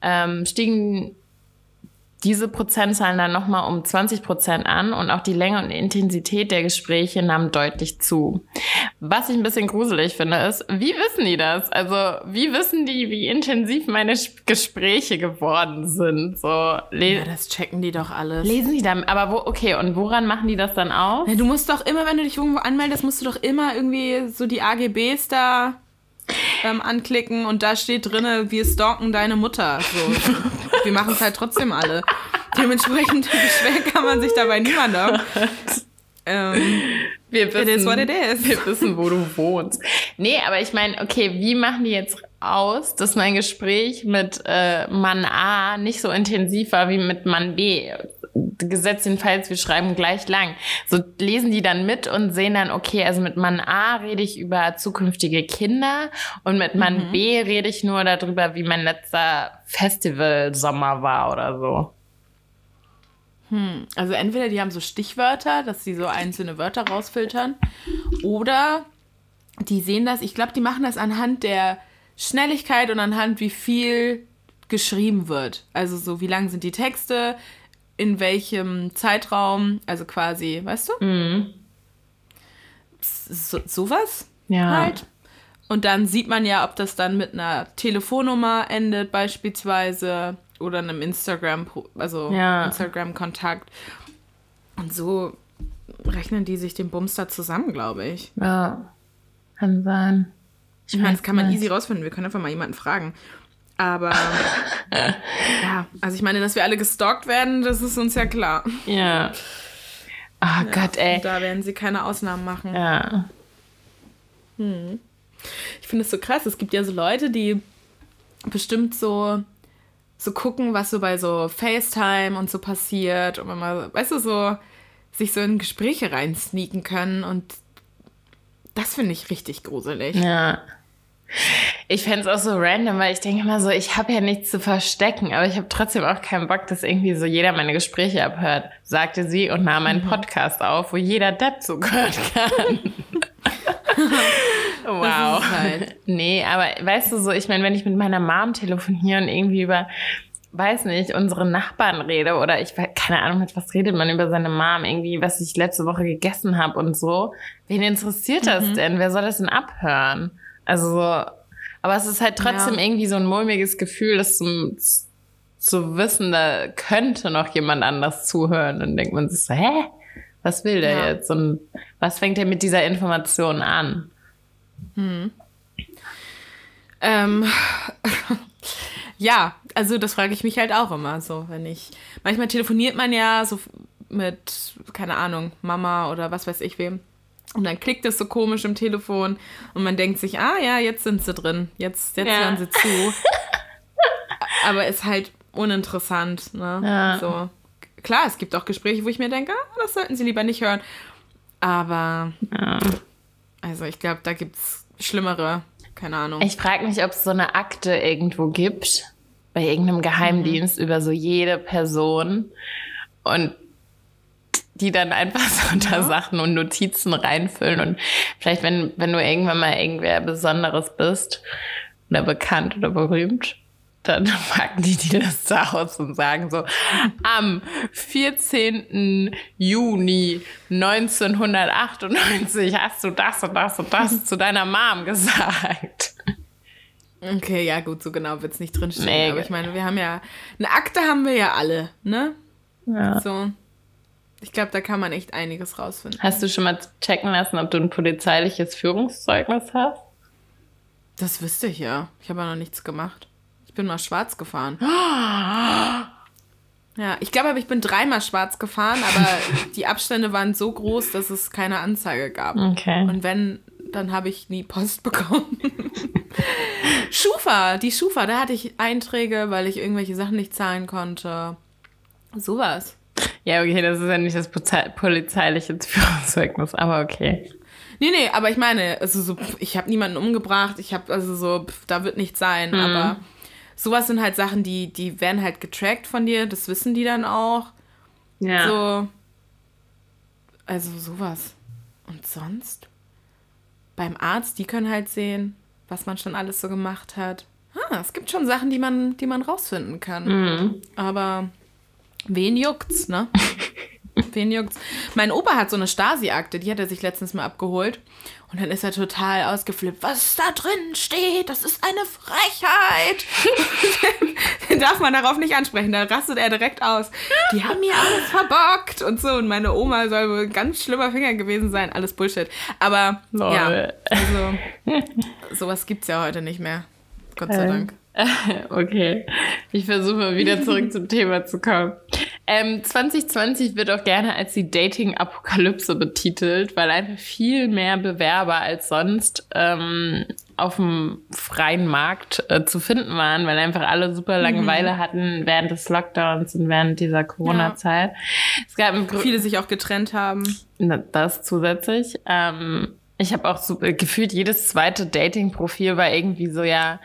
ähm, stiegen diese Prozentzahlen dann nochmal um 20 Prozent an und auch die Länge und Intensität der Gespräche nahm deutlich zu. Was ich ein bisschen gruselig finde, ist, wie wissen die das? Also, wie wissen die, wie intensiv meine Gespräche geworden sind? So, ja, das checken die doch alles. Lesen die dann, aber wo, okay, und woran machen die das dann aus? Ja, du musst doch immer, wenn du dich irgendwo anmeldest, musst du doch immer irgendwie so die AGBs da ähm, anklicken und da steht drinne, wir stalken deine Mutter. So. [laughs] wir machen es halt trotzdem alle. Dementsprechend [laughs] beschweren kann man sich dabei niemandem. Ähm, wir wissen, it is what it is. Wir wissen, wo du wohnst. Nee, aber ich meine, okay, wie machen die jetzt aus, dass mein Gespräch mit äh, Mann A nicht so intensiv war wie mit Mann B? Gesetzt jedenfalls, wir schreiben gleich lang. So lesen die dann mit und sehen dann, okay, also mit Mann A rede ich über zukünftige Kinder und mit Mann mhm. B rede ich nur darüber, wie mein letzter Festival-Sommer war oder so. Hm, also entweder die haben so Stichwörter, dass sie so einzelne Wörter rausfiltern, oder die sehen das, ich glaube, die machen das anhand der Schnelligkeit und anhand wie viel geschrieben wird. Also so, wie lang sind die Texte, in welchem Zeitraum, also quasi, weißt du? Mhm. So, sowas ja. halt. Und dann sieht man ja, ob das dann mit einer Telefonnummer endet, beispielsweise, oder einem Instagram, also ja. Instagram-Kontakt. Und so rechnen die sich den Bumster zusammen, glaube ich. Ja, kann sein. Ich, ich meine, das kann man easy rausfinden. Wir können einfach mal jemanden fragen. Aber ja, also ich meine, dass wir alle gestalkt werden, das ist uns ja klar. Ja. Oh ja, Gott, ey. Da werden sie keine Ausnahmen machen. Ja. Hm. Ich finde es so krass. Es gibt ja so Leute, die bestimmt so, so gucken, was so bei so FaceTime und so passiert. Und wenn man, weißt du, so sich so in Gespräche reinsneaken können und das finde ich richtig gruselig. Ja. Ich fände es auch so random, weil ich denke immer so, ich habe ja nichts zu verstecken, aber ich habe trotzdem auch keinen Bock, dass irgendwie so jeder meine Gespräche abhört, sagte sie und nahm einen Podcast auf, wo jeder Depp zugehören [laughs] kann. wow. Halt. Nee, aber weißt du so, ich meine, wenn ich mit meiner Mom telefoniere und irgendwie über weiß nicht, unsere Nachbarn rede oder ich keine Ahnung, mit was redet man über seine Mom, irgendwie, was ich letzte Woche gegessen habe und so. Wen interessiert das mhm. denn? Wer soll das denn abhören? Also so, aber es ist halt trotzdem ja. irgendwie so ein mulmiges Gefühl, das zum, zu wissen, da könnte noch jemand anders zuhören. Und denkt man sich so, hä? Was will der ja. jetzt? Und was fängt er mit dieser Information an? Hm. Ähm, [laughs] ja, also das frage ich mich halt auch immer so, wenn ich. Manchmal telefoniert man ja so mit, keine Ahnung, Mama oder was weiß ich wem. Und dann klickt es so komisch im Telefon und man denkt sich, ah ja, jetzt sind sie drin, jetzt, jetzt ja. hören sie zu. [laughs] Aber ist halt uninteressant. Ne? Ja. So. Klar, es gibt auch Gespräche, wo ich mir denke, ah, das sollten sie lieber nicht hören. Aber ja. also ich glaube, da gibt es schlimmere, keine Ahnung. Ich frage mich, ob es so eine Akte irgendwo gibt, bei irgendeinem Geheimdienst mhm. über so jede Person. Und die dann einfach so unter ja. Sachen und Notizen reinfüllen. Und vielleicht, wenn, wenn du irgendwann mal irgendwer Besonderes bist oder bekannt oder berühmt, dann [laughs] packen die die Liste aus und sagen so, am 14. Juni 1998 hast du das und das und das zu deiner Mom gesagt. Okay, ja gut, so genau wird es nicht drinstehen. Nee, aber ich meine, wir haben ja, eine Akte haben wir ja alle, ne? Ja. So. Ich glaube, da kann man echt einiges rausfinden. Hast du schon mal checken lassen, ob du ein polizeiliches Führungszeugnis hast? Das wüsste ich ja. Ich habe ja noch nichts gemacht. Ich bin mal schwarz gefahren. [gasps] Ja, ich glaube, ich bin dreimal schwarz gefahren, aber [laughs] die Abstände waren so groß, dass es keine Anzeige gab. Okay. Und wenn, dann habe ich nie Post bekommen. [laughs] Schufa, die Schufa, da hatte ich Einträge, weil ich irgendwelche Sachen nicht zahlen konnte. Sowas. Ja, okay, das ist ja nicht das polizeiliche Führungszeugnis, aber okay. Nee, nee, aber ich meine, also so, ich habe niemanden umgebracht, ich habe also so, da wird nichts sein, mhm. aber sowas sind halt Sachen, die, die werden halt getrackt von dir, das wissen die dann auch. Ja. So, also sowas. Und sonst? Beim Arzt, die können halt sehen, was man schon alles so gemacht hat. Ah, es gibt schon Sachen, die man, die man rausfinden kann. Mhm. Aber Wen juckt's, ne? [laughs] Wen juckt's? Mein Opa hat so eine Stasi-Akte, die hat er sich letztens mal abgeholt. Und dann ist er total ausgeflippt. Was da drin steht, das ist eine Frechheit. [laughs] den darf man darauf nicht ansprechen. Da rastet er direkt aus. Die haben mir alles verbockt und so. Und meine Oma soll wohl ein ganz schlimmer Finger gewesen sein. Alles Bullshit. Aber Lol. ja, also [laughs] sowas gibt's ja heute nicht mehr. Gott sei Dank. [laughs] Okay, ich versuche mal wieder zurück zum Thema zu kommen. Ähm, 2020 wird auch gerne als die Dating-Apokalypse betitelt, weil einfach viel mehr Bewerber als sonst ähm, auf dem freien Markt äh, zu finden waren, weil einfach alle super Langeweile mhm. hatten während des Lockdowns und während dieser Corona-Zeit. Ja. Es gab viele sich auch getrennt haben. Das zusätzlich. Ähm, ich habe auch so äh, gefühlt jedes zweite Dating-Profil war irgendwie so, ja,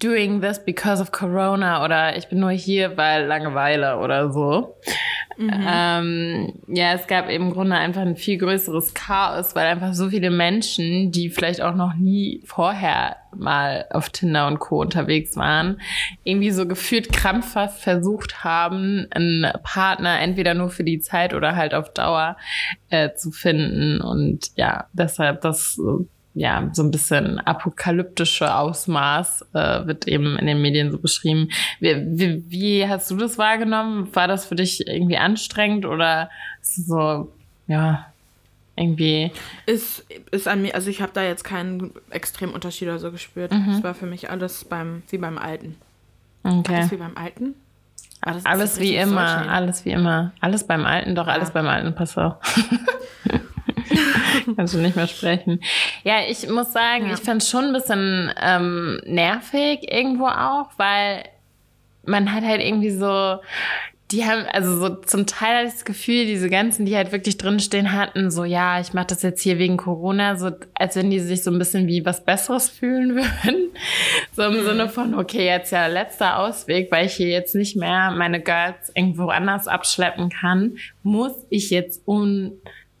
doing this because of Corona oder ich bin nur hier, weil Langeweile oder so. Mhm. Ähm, ja, es gab im Grunde einfach ein viel größeres Chaos, weil einfach so viele Menschen, die vielleicht auch noch nie vorher mal auf Tinder und Co. unterwegs waren, irgendwie so gefühlt krampfhaft versucht haben, einen Partner entweder nur für die Zeit oder halt auf Dauer äh, zu finden. Und ja, deshalb das ja, so ein bisschen apokalyptische Ausmaß äh, wird eben in den Medien so beschrieben. Wie, wie, wie hast du das wahrgenommen? War das für dich irgendwie anstrengend oder so, ja, irgendwie? Ist, ist an mir, also ich habe da jetzt keinen extremen Unterschied oder so gespürt. Mhm. Es war für mich alles beim, wie beim Alten. Okay. Alles wie beim Alten? alles, alles wie immer, alles wie immer. Alles beim Alten, doch ja. alles beim Alten, pass auf. [laughs] Kannst [laughs] du nicht mehr sprechen. Ja, ich muss sagen, ja. ich fand es schon ein bisschen ähm, nervig irgendwo auch, weil man hat halt irgendwie so die haben, also so zum Teil hatte ich das Gefühl, diese ganzen, die halt wirklich drinstehen hatten, so ja, ich mache das jetzt hier wegen Corona, so als wenn die sich so ein bisschen wie was Besseres fühlen [laughs] würden. So im Sinne von, okay, jetzt ja letzter Ausweg, weil ich hier jetzt nicht mehr meine Girls irgendwo anders abschleppen kann, muss ich jetzt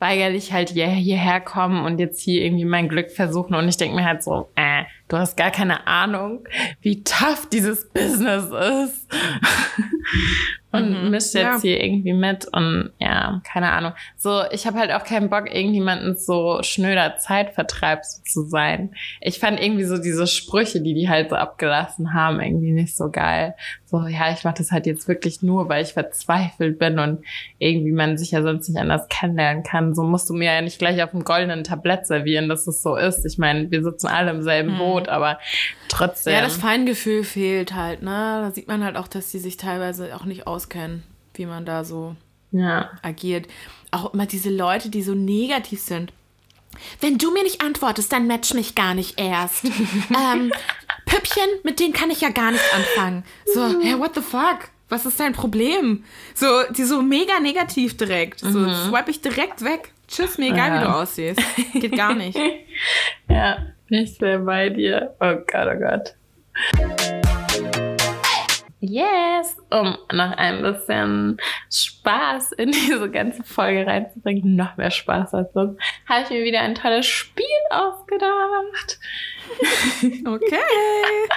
unweigerlich halt hier, hierher kommen und jetzt hier irgendwie mein Glück versuchen. Und ich denke mir halt so, äh, du hast gar keine Ahnung, wie tough dieses Business ist. [laughs] und mhm, mischt jetzt ja. hier irgendwie mit und ja, keine Ahnung. So, ich habe halt auch keinen Bock, irgendjemanden so schnöder Zeitvertreib zu sein. Ich fand irgendwie so diese Sprüche, die die halt so abgelassen haben, irgendwie nicht so geil. So, ja, ich mache das halt jetzt wirklich nur, weil ich verzweifelt bin und irgendwie man sich ja sonst nicht anders kennenlernen kann. So musst du mir ja nicht gleich auf dem goldenen Tablett servieren, dass es so ist. Ich meine, wir sitzen alle im selben mhm. Boot, aber trotzdem. Ja, das Feingefühl fehlt halt, ne? Da sieht man halt auch, dass die sich teilweise auch nicht auskennen, wie man da so ja. agiert. Auch immer diese Leute, die so negativ sind. Wenn du mir nicht antwortest, dann match mich gar nicht erst. [laughs] ähm, Püppchen, mit denen kann ich ja gar nicht anfangen. So, hey, what the fuck? Was ist dein Problem? So, die so mega negativ direkt. So, mhm. swipe ich direkt weg. Tschüss, mir egal, ja. wie du aussiehst. Geht gar nicht. [laughs] ja, nicht mehr bei dir. Oh Gott, oh Gott. Yes! Um noch ein bisschen Spaß in diese ganze Folge reinzubringen, noch mehr Spaß als sonst, habe ich mir wieder ein tolles Spiel ausgedacht. [laughs] [laughs] Okay.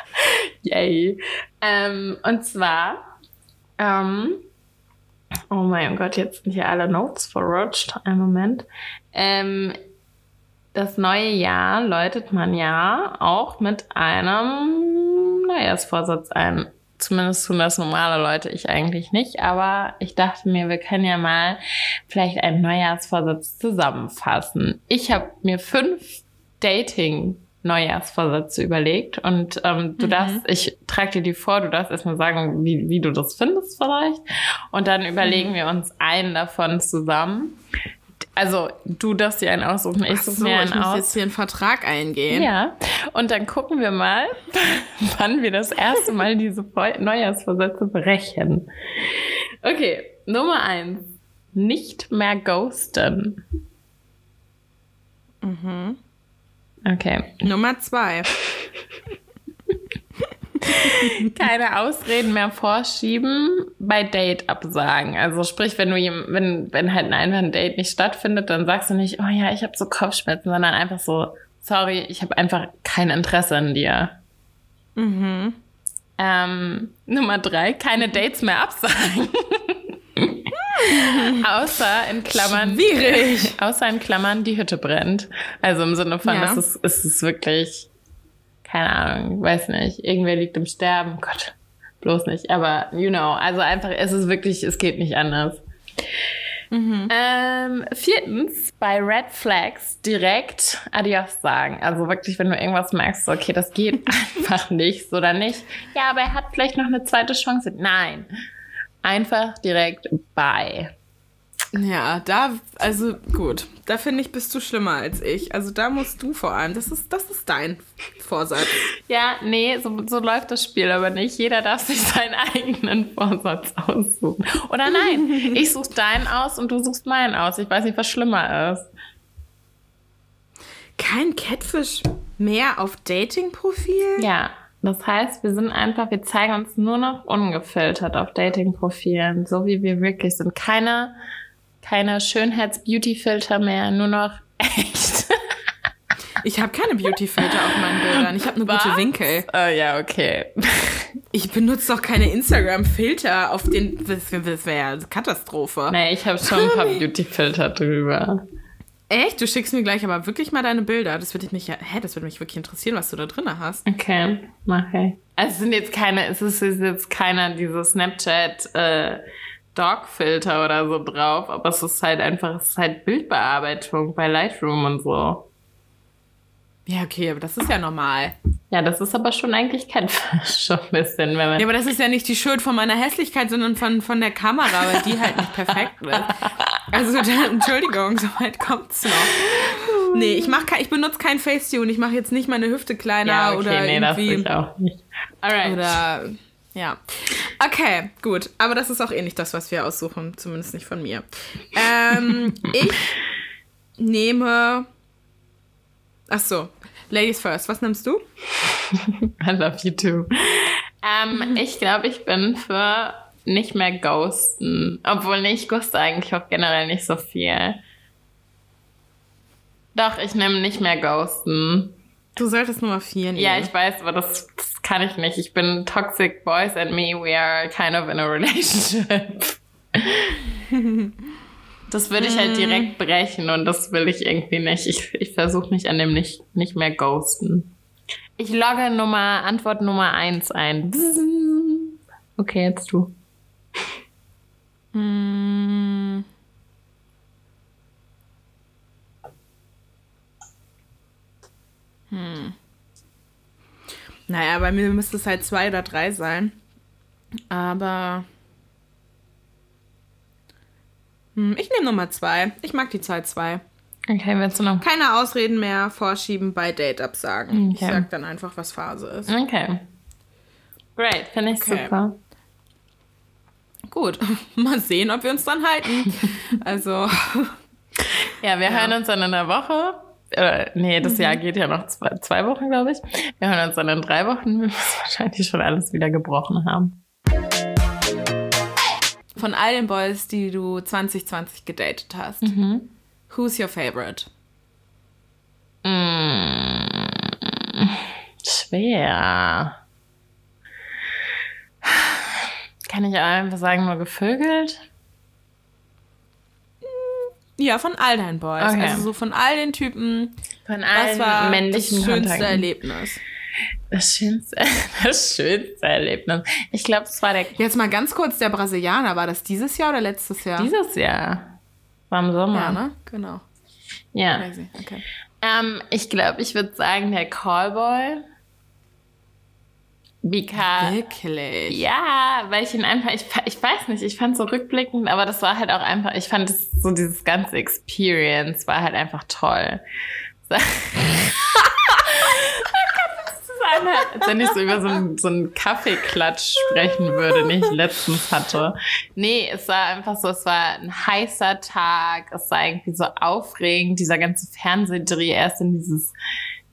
Yay. Ähm, und zwar, ähm, oh mein Gott, jetzt sind hier alle Notes verrutscht. Ein Moment. Ähm, das neue Jahr läutet man ja auch mit einem Neujahrsvorsatz ein. Zumindest tun das normale Leute, ich eigentlich nicht. Aber ich dachte mir, wir können ja mal vielleicht einen Neujahrsvorsatz zusammenfassen. Ich habe mir fünf Dating Neujahrsvorsätze überlegt und ähm, du mhm. darfst, ich trage dir die vor, du darfst erstmal sagen, wie, wie du das findest vielleicht und dann überlegen mhm. wir uns einen davon zusammen. Also du darfst dir einen aussuchen, ich suche so, mir einen ich muss aus. jetzt hier einen Vertrag eingehen. Ja, und dann gucken wir mal, [laughs] wann wir das erste Mal diese Neujahrsvorsätze brechen. Okay, Nummer eins. Nicht mehr ghosten. Mhm. Okay. Nummer zwei. [laughs] [laughs] Keine Ausreden mehr vorschieben, bei Date absagen. Also sprich, wenn du wenn, wenn halt einfach ein Date nicht stattfindet, dann sagst du nicht, oh ja, ich habe so Kopfschmerzen, sondern einfach so, sorry, ich habe einfach kein Interesse an dir. Mhm. Ähm, Nummer drei, keine Dates mehr absagen. [laughs] außer in Klammern. Schwierig. [laughs] Außer in Klammern, die Hütte brennt. Also im Sinne von, ja. es ist, es ist wirklich keine Ahnung, weiß nicht, irgendwer liegt im Sterben, Gott, bloß nicht, aber you know, also einfach, es ist wirklich, es geht nicht anders. Mhm. Ähm, viertens, bei Red Flags direkt Adios sagen. Also wirklich, wenn du irgendwas merkst, so, okay, das geht [laughs] einfach nicht, so oder nicht. Ja, aber er hat vielleicht noch eine zweite Chance. Nein. Einfach direkt Bye. Ja, da, also gut, da finde ich, bist du schlimmer als ich. Also da musst du vor allem, das ist, das ist dein Vorsatz. Ja, nee, so, so läuft das Spiel aber nicht. Jeder darf sich seinen eigenen Vorsatz aussuchen. Oder nein, [laughs] ich suche deinen aus und du suchst meinen aus. Ich weiß nicht, was schlimmer ist. Kein Catfish mehr auf Dating-Profil? Ja. Das heißt, wir sind einfach, wir zeigen uns nur noch ungefiltert auf Dating-Profilen, so wie wir wirklich sind. Keine keine Schönheits-Beauty-Filter mehr, nur noch echt. [laughs] Ich habe keine Beauty-Filter auf meinen Bildern. Ich habe nur Was? gute Winkel. Oh ja, okay. [laughs] Ich benutze doch keine Instagram-Filter auf den. Das wäre ja Katastrophe. Nee, ich habe schon ein paar Beauty-Filter drüber. Echt? Du schickst mir gleich aber wirklich mal deine Bilder. Das würde mich ja. Hä, das würde mich wirklich interessieren, was du da drin hast. Okay, mache ich. Also es sind jetzt keine, es ist jetzt keiner diese Snapchat. Äh, Dog-Filter oder so drauf, aber es ist halt einfach, es ist halt Bildbearbeitung bei Lightroom und so. Ja, okay, aber das ist ja normal. Ja, das ist aber schon eigentlich kein [laughs] schon ein bisschen, wenn man. Ja, aber das ist ja nicht die Schuld von meiner Hässlichkeit, sondern von, von der Kamera, weil die halt nicht perfekt ist. Also, Entschuldigung, so weit kommt's noch. Nee, ich mach ich benutze kein Facetune, ich mache jetzt nicht meine Hüfte kleiner ja, okay, oder nee, irgendwie. Das ich auch nicht. Alright. Oder ja. Okay, gut. Aber das ist auch eh nicht das, was wir aussuchen. Zumindest nicht von mir. Ähm, [laughs] ich nehme. Ach so. Ladies first. Was nimmst du? [laughs] I love you too. Ähm, ich glaube, ich bin für nicht mehr ghosten. Obwohl, nee, ich ghoste eigentlich auch generell nicht so viel. Doch, ich nehme nicht mehr ghosten. Du solltest Nummer 4 nehmen. Ja, ich weiß, aber das, das kann ich nicht. Ich bin toxic boys and me, we are kind of in a relationship. [laughs] Das würde ich halt direkt brechen und das will ich irgendwie nicht. Ich, ich versuche mich an dem nicht, nicht mehr ghosten. Ich logge Nummer, Antwort Nummer 1 ein. Okay, jetzt du. Hm. Naja, bei mir müsste es halt zwei oder drei sein. Aber. Hm, ich nehme Nummer zwei. Ich mag die Zahl zwei. Okay, willst du noch? Keine Ausreden mehr vorschieben bei Date-Absagen. Ich Okay. sag dann einfach, was Phase ist. Okay. Great, finde ich Okay. super. Gut, [laughs] mal sehen, ob wir uns dann halten. Also, Ja, wir [laughs] hören uns dann in einer Woche. Äh, nee, das Jahr geht ja noch zwei, zwei Wochen, glaube ich. Wir hören uns dann in drei Wochen. Wir müssen [laughs] wahrscheinlich schon alles wieder gebrochen haben. von all den Boys, die du 2020 gedatet hast, who's your favorite? Mm, schwer. Kann ich einfach sagen, nur gevögelt? Ja, von all deinen Boys. Okay. Also so von all den Typen. Von Was allen war männlichen das schönste Kontakten. Erlebnis? Das schönste, [laughs] das schönste Erlebnis. Ich glaube, es war der Jetzt mal ganz kurz, der Brasilianer, war das dieses Jahr oder letztes Jahr? dieses Jahr. War im Sommer. Ja, ne? Genau. Ja. Crazy. Okay. Ähm, ich glaube, ich würde sagen, der Callboy. Because. Wirklich? Ja, weil ich ihn einfach, ich, ich weiß nicht, ich fand so rückblickend, aber das war halt auch einfach, ich fand es so dieses ganze Experience war halt einfach toll. [laughs] So. als wenn ich so über so einen, so einen Kaffeeklatsch sprechen würde, den ich letztens hatte. Nee, es war einfach so, es war ein heißer Tag, es war irgendwie so aufregend, dieser ganze Fernsehdreh erst in dieses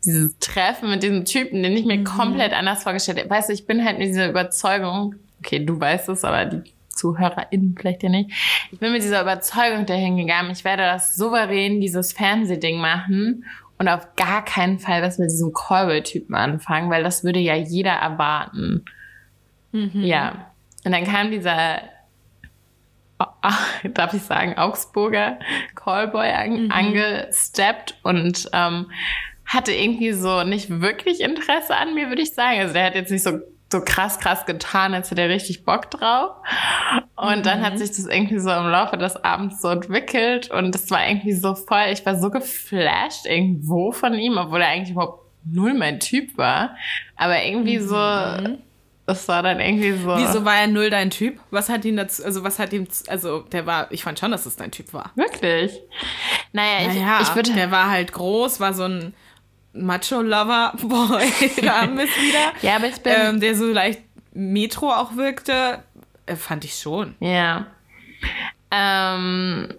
dieses Treffen mit diesem Typen, den ich mir komplett anders vorgestellt habe. Weißt du, ich bin halt mit dieser Überzeugung, okay, du weißt es, aber die ZuhörerInnen vielleicht ja nicht. Ich bin mit dieser Überzeugung dahin gegangen, ich werde das souverän, dieses Fernsehding machen und auf gar keinen Fall was mit diesem Callboy-Typen anfangen, weil das würde ja jeder erwarten. Ja. Und dann kam dieser, [laughs] darf ich sagen, Augsburger Callboy an, angesteppt und ähm, hatte irgendwie so nicht wirklich Interesse an mir, würde ich sagen. Also der hat jetzt nicht so, so krass, krass getan, als hätte er richtig Bock drauf. Und dann hat sich das irgendwie so im Laufe des Abends so entwickelt und das war irgendwie so voll, ich war so geflasht irgendwo von ihm, obwohl er eigentlich überhaupt null mein Typ war. Aber irgendwie so, das war dann irgendwie so. Wieso war er null dein Typ? Was hat ihn dazu, also was hat ihm, also der war, ich fand schon, dass es dein Typ war. Wirklich? Naja, ich, Naja, ich würde der war halt groß, war so ein Macho-Lover-Boy, [laughs] haben wir es wieder. Ja, aber ich bin. ähm, der so leicht Metro auch wirkte, äh, fand ich schon. Ja. Ähm,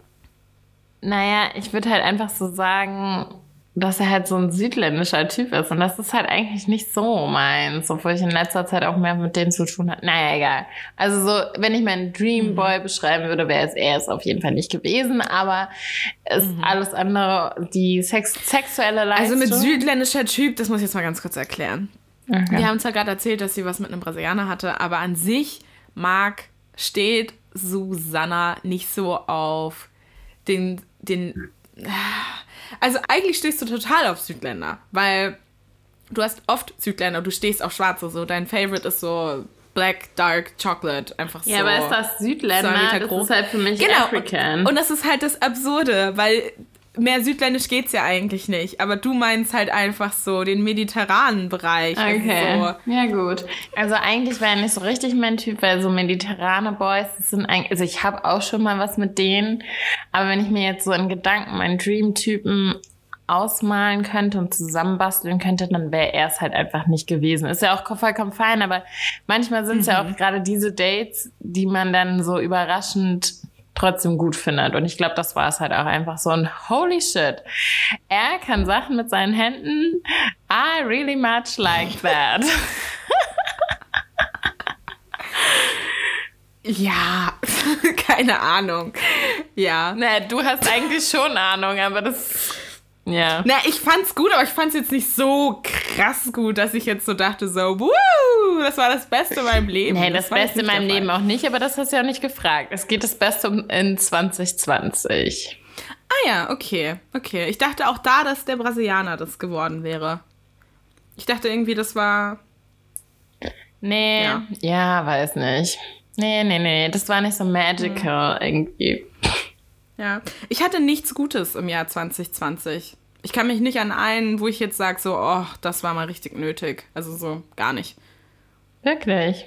naja, ich würde halt einfach so sagen, dass er halt so ein südländischer Typ ist. Und das ist halt eigentlich nicht so meins, obwohl ich in letzter Zeit auch mehr mit denen zu tun hatte. Naja, egal. Also so, wenn ich meinen Dream Boy beschreiben würde, wäre es er es auf jeden Fall nicht gewesen. Aber ist alles andere, die Sex sexuelle Also Leistung. mit südländischer Typ, das muss ich jetzt mal ganz kurz erklären. Okay. Wir haben zwar gerade erzählt, dass sie was mit einem Brasilianer hatte, aber an sich mag, steht Susanna nicht so auf den, den. Also eigentlich stehst du total auf Südländer, weil du hast oft Südländer, du stehst auf Schwarze, so dein Favorite ist so Black Dark Chocolate, einfach so. ja, aber ist das Südländer? Das ist halt für mich Genau. African. Und, und das ist halt das Absurde, weil mehr südländisch geht's ja eigentlich nicht. Aber du meinst halt einfach so den mediterranen Bereich. Okay. So, Ja, gut. Also eigentlich war er nicht so richtig mein Typ, weil so mediterrane Boys, das sind eigentlich, also ich habe auch schon mal was mit denen, aber wenn ich mir jetzt so in Gedanken meinen Dream-Typen ausmalen könnte und zusammenbasteln könnte, dann wäre er es halt einfach nicht gewesen. Ist ja auch vollkommen fein, aber manchmal sind es mhm. ja auch gerade diese Dates, die man dann so überraschend trotzdem gut findet. Und ich glaube, das war es halt auch einfach so ein Holy shit. Er kann Sachen mit seinen Händen. I really much like that. [laughs] Ja, [laughs] keine Ahnung. Ja. Na, du hast eigentlich schon Ahnung, aber das. Ja. Na, ich fand's gut, aber ich fand's jetzt nicht so krass gut, dass ich jetzt so dachte, so, wuh, das war das Beste in meinem Leben. Nee, das, das Beste in meinem Leben auch nicht, aber das hast du ja auch nicht gefragt. Es geht das Beste in 2020. Ah ja, okay, okay. Ich dachte auch da, dass der Brasilianer das geworden wäre. Ich dachte irgendwie, das war. Nee, ja, ja weiß nicht. Nee, nee, nee, das war nicht so magical hm. irgendwie. Ja, ich hatte nichts Gutes im Jahr 2020. Ich kann mich nicht an einen, wo ich jetzt sage, so, oh, das war mal richtig nötig. Also so, gar nicht. Wirklich?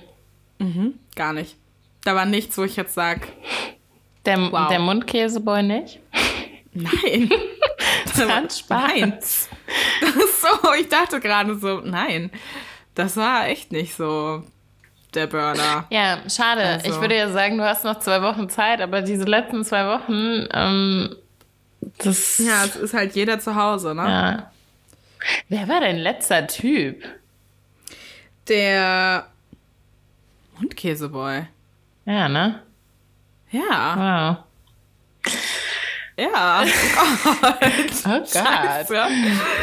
Mhm, gar nicht. Da war nichts, wo ich jetzt sage. Der, wow. der Mundkäseboy nicht? Nein. [laughs] das war Spaß. Nein. so, ich dachte gerade so, nein. Das war echt nicht so der Burner. Ja, schade. Also. Ich würde ja sagen, du hast noch zwei Wochen Zeit, aber diese letzten zwei Wochen, ähm, das. Ja, es ist halt jeder zu Hause, ne? Ja. Wer war dein letzter Typ? Der Mundkäseboy. Ja, ne? Ja. Wow. Ja. [laughs] Oh Gott. Oh Gott.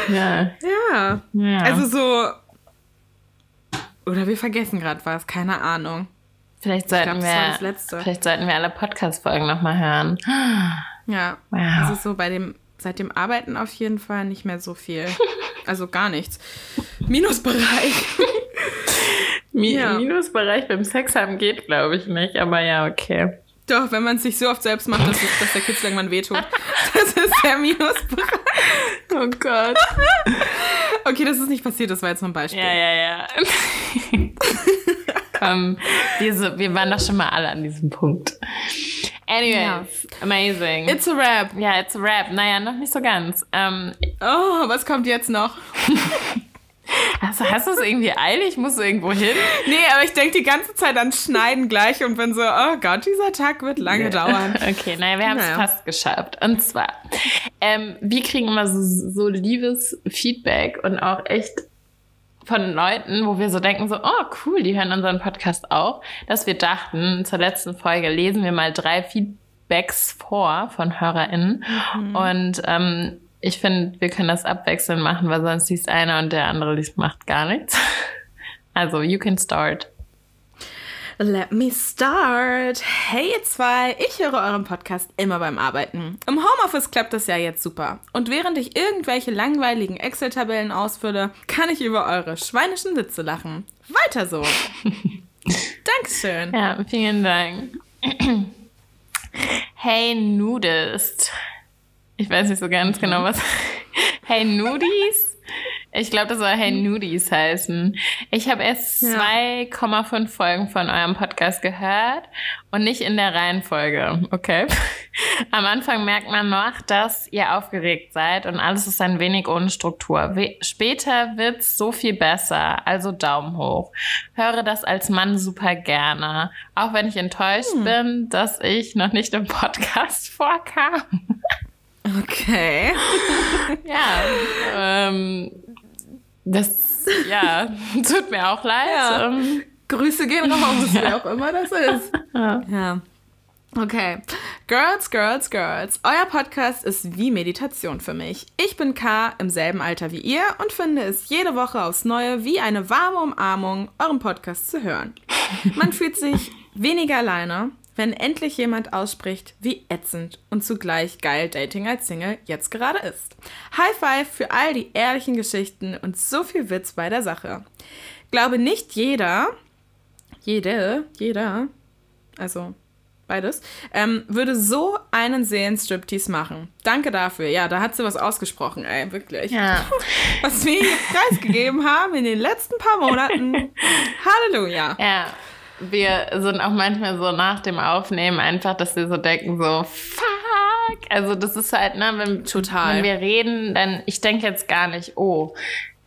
Ja. ja. Ja. Also so oder wir vergessen gerade was, keine Ahnung. Vielleicht sollten, glaub, wir, vielleicht sollten wir alle Podcast-Folgen nochmal hören. Ja, wow. also so bei dem, seit dem Arbeiten auf jeden Fall nicht mehr so viel. [laughs] Also gar nichts. Minusbereich. Mi ja. Minusbereich beim Sex haben geht, glaube ich nicht, aber ja, okay. Doch, wenn man es sich so oft selbst macht, dass, dass der Kitzel irgendwann wehtut. [laughs] Das ist der Minusbereich. Oh Gott. Okay, das ist nicht passiert, das war jetzt nur ein Beispiel. Ja, ja, ja. [laughs] Komm, wir, wir waren doch schon mal alle an diesem Punkt. Anyways, ja. amazing. It's a rap. Ja, it's a rap. Naja, noch nicht so ganz. Um, oh, was kommt jetzt noch? [laughs] Also hast du es irgendwie eilig? Musst du irgendwo hin? Nee, aber ich denke die ganze Zeit an Schneiden gleich und bin so, oh Gott, dieser Tag wird lange nee. dauern. [laughs] Okay, naja, wir haben es naja. fast geschafft. Und zwar, ähm, wir kriegen immer so, so liebes Feedback und auch echt von Leuten, wo wir so denken, so, oh cool, die hören unseren Podcast auch, dass wir dachten, zur letzten Folge lesen wir mal drei Feedbacks vor von HörerInnen. Mhm. Und ähm, ich finde, wir können das abwechselnd machen, weil sonst liest einer und der andere liest, macht gar nichts. [laughs] Also, you can start. Let me start. Hey ihr zwei, ich höre euren Podcast immer beim Arbeiten. Im Homeoffice klappt das ja jetzt super. Und während ich irgendwelche langweiligen Excel-Tabellen ausfülle, kann ich über eure schweinischen Witze lachen. Weiter so. [laughs] Dankeschön. Ja, vielen Dank. [clears throat] hey Nudist. Ich weiß nicht so ganz genau, mhm. was. [laughs] Hey Nudies? Ich glaube, das soll Hey Nudies heißen. Ich habe erst ja. 2,5 Folgen von eurem Podcast gehört und nicht in der Reihenfolge, okay? [laughs] Am Anfang merkt man noch, dass ihr aufgeregt seid und alles ist ein wenig ohne Struktur. Später wird's so viel besser, also Daumen hoch. Höre das als Mann super gerne, auch wenn ich enttäuscht hm. bin, dass ich noch nicht im Podcast [laughs] vorkam. Okay. [laughs] ja. Ähm, das, ja, [laughs] tut mir auch leid. Ja. Ähm, Grüße gehen raus, [laughs] ja. wer auch immer das ist. Ja. ja. Okay. Girls, Girls, Girls. Euer Podcast ist wie Meditation für mich. Ich bin K im selben Alter wie ihr und finde es jede Woche aufs Neue wie eine warme Umarmung, euren Podcast zu hören. Man fühlt sich weniger alleine, wenn endlich jemand ausspricht, wie ätzend und zugleich geil Dating als Single jetzt gerade ist. High Five für all die ehrlichen Geschichten und so viel Witz bei der Sache. Glaube nicht jeder, jede, jeder, also beides, ähm, würde so einen Seelenstriptease machen. Danke dafür. Ja, da hat sie was ausgesprochen, ey, wirklich. Ja. [laughs] Was wir hier preisgegeben haben in den letzten paar Monaten. [laughs] Halleluja. Ja wir sind auch manchmal so nach dem Aufnehmen einfach, dass wir so denken, so, fuck, Also das ist halt, ne, wenn, Total. wenn wir reden, dann, ich denke jetzt gar nicht, oh,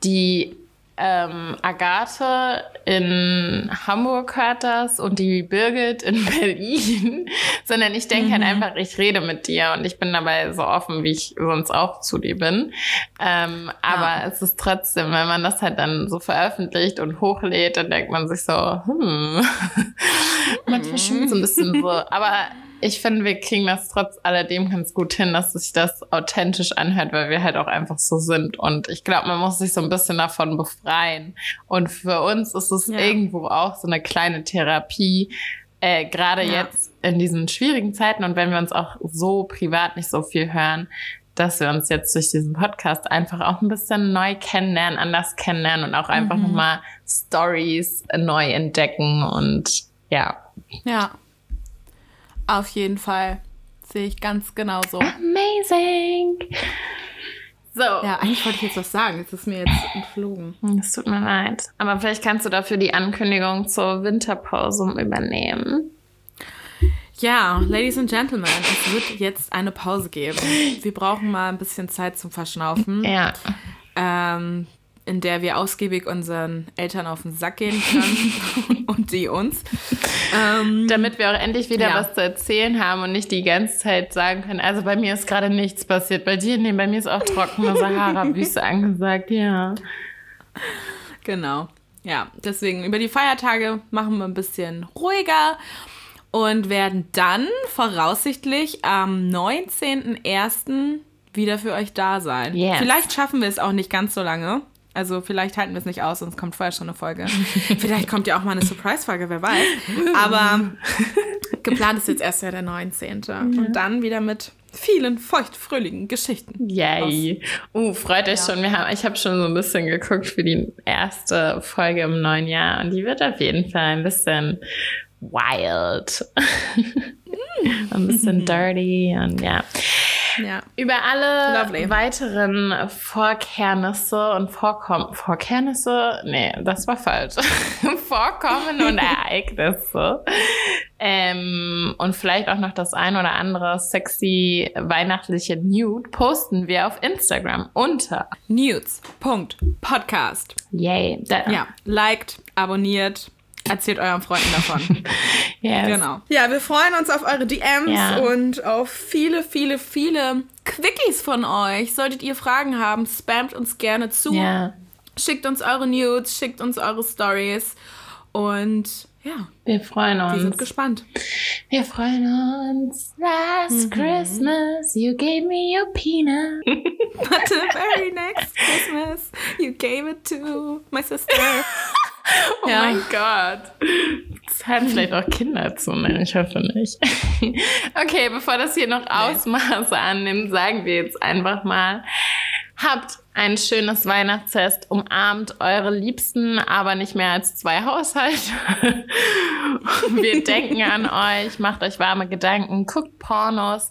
die ähm, Agathe in Hamburg hört das und die Birgit in [laughs] Berlin, sondern ich denke Mhm. halt einfach, ich rede mit dir und ich bin dabei so offen, wie ich sonst auch zu dir bin. Ähm, aber es ist trotzdem, wenn man das halt dann so veröffentlicht und hochlädt, dann denkt man sich so, hm, manchmal schon so ein bisschen so. [laughs] Aber ich finde, wir kriegen das trotz alledem ganz gut hin, dass sich das authentisch anhört, weil wir halt auch einfach so sind. Und ich glaube, man muss sich so ein bisschen davon befreien. Und für uns ist es Ja. irgendwo auch so eine kleine Therapie, äh, gerade Ja. jetzt in diesen schwierigen Zeiten und wenn wir uns auch so privat nicht so viel hören, dass wir uns jetzt durch diesen Podcast einfach auch ein bisschen neu kennenlernen, anders kennenlernen und auch einfach Mhm. nochmal Stories neu entdecken und ja. Ja. Auf jeden Fall. Sehe ich ganz genauso. Amazing. So. Ja, eigentlich wollte ich jetzt was sagen. Jetzt ist mir jetzt entflogen. Es tut mir leid. Aber vielleicht kannst du dafür die Ankündigung zur Winterpause übernehmen. Ja, Ladies and Gentlemen, es wird jetzt eine Pause geben. Wir brauchen mal ein bisschen Zeit zum Verschnaufen, Ja. ähm, in der wir ausgiebig unseren Eltern auf den Sack gehen können [laughs] und die uns. Ähm, Damit wir auch endlich wieder Ja. was zu erzählen haben und nicht die ganze Zeit sagen können, also bei mir ist gerade nichts passiert. Bei dir, nee, bei mir ist auch trockene Sahara-Wüste [laughs] angesagt, ja. Genau. Ja, deswegen über die Feiertage machen wir ein bisschen ruhiger und werden dann voraussichtlich am 19.01. wieder für euch da sein. Yes. Vielleicht schaffen wir es auch nicht ganz so lange. Also vielleicht halten wir es nicht aus, sonst kommt vorher schon eine Folge. [laughs] vielleicht kommt ja auch mal eine Surprise-Folge, wer weiß. [laughs] Aber geplant ist jetzt erst ja der 19. Und dann wieder mit vielen feuchtfröhlichen Geschichten. Yay. Uh, freut euch schon. Wir haben, ich habe schon so ein bisschen geguckt für die erste Folge im neuen Jahr und die wird auf jeden Fall ein bisschen wild. [laughs] ein bisschen dirty und ja. Ja. Über alle Lovely. weiteren Vorkehrnisse und Vorkommen. Vorkehrnisse? Nee, das war falsch. [laughs] Vorkommen und Ereignisse. Ähm, und vielleicht auch noch das ein oder andere sexy weihnachtliche Nude posten wir auf Instagram unter. Nudes.podcast. Yay. Da, Ja, liked, abonniert, erzählt euren Freunden davon. [laughs] Yes. genau. Ja, wir freuen uns auf eure DMs Ja. und auf viele, viele, viele Quickies von euch. Solltet ihr Fragen haben, spamt uns gerne zu. Ja. Schickt uns eure Nudes, schickt uns eure Stories. Und ja, Wir freuen wir sind uns. gespannt. Wir freuen uns. Last Christmas, you gave me your peanut. [laughs] But the very next Christmas, you gave it to my sister. [laughs] Oh Ja. mein Gott. Das hören vielleicht auch Kinder zu, ne? Ich hoffe nicht. [laughs] Okay, bevor das hier noch Ausmaße annimmt, sagen wir jetzt einfach mal, habt ein schönes Weihnachtsfest, umarmt eure Liebsten, aber nicht mehr als zwei Haushalte. [laughs] Wir denken an euch, macht euch warme Gedanken, guckt Pornos.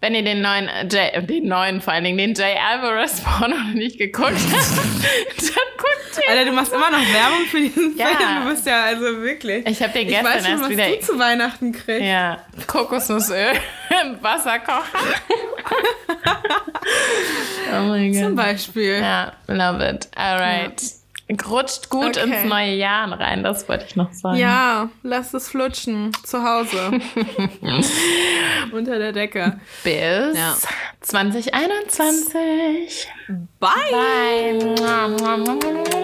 Wenn ihr den neuen, äh, den neuen vor allen Dingen, den Jay Alvarez Porno noch nicht geguckt habt, [laughs] dann guckt ihn. Alter, du machst immer noch Werbung für diesen Ja. Film. Du bist ja also wirklich. Ich habe den Ich gestern weiß schon, erst was wieder. du zu Weihnachten kriegst. Ja, Kokosnussöl im Wasserkocher. [laughs] oh mein Zum Gott. Beispiel. Ja, love it. Alright. Rutscht gut Okay. ins neue Jahr rein, das wollte ich noch sagen. Ja, lasst es flutschen. Zu Hause. [laughs] Unter der Decke. Bis Ja. 2021. Bye. Bye.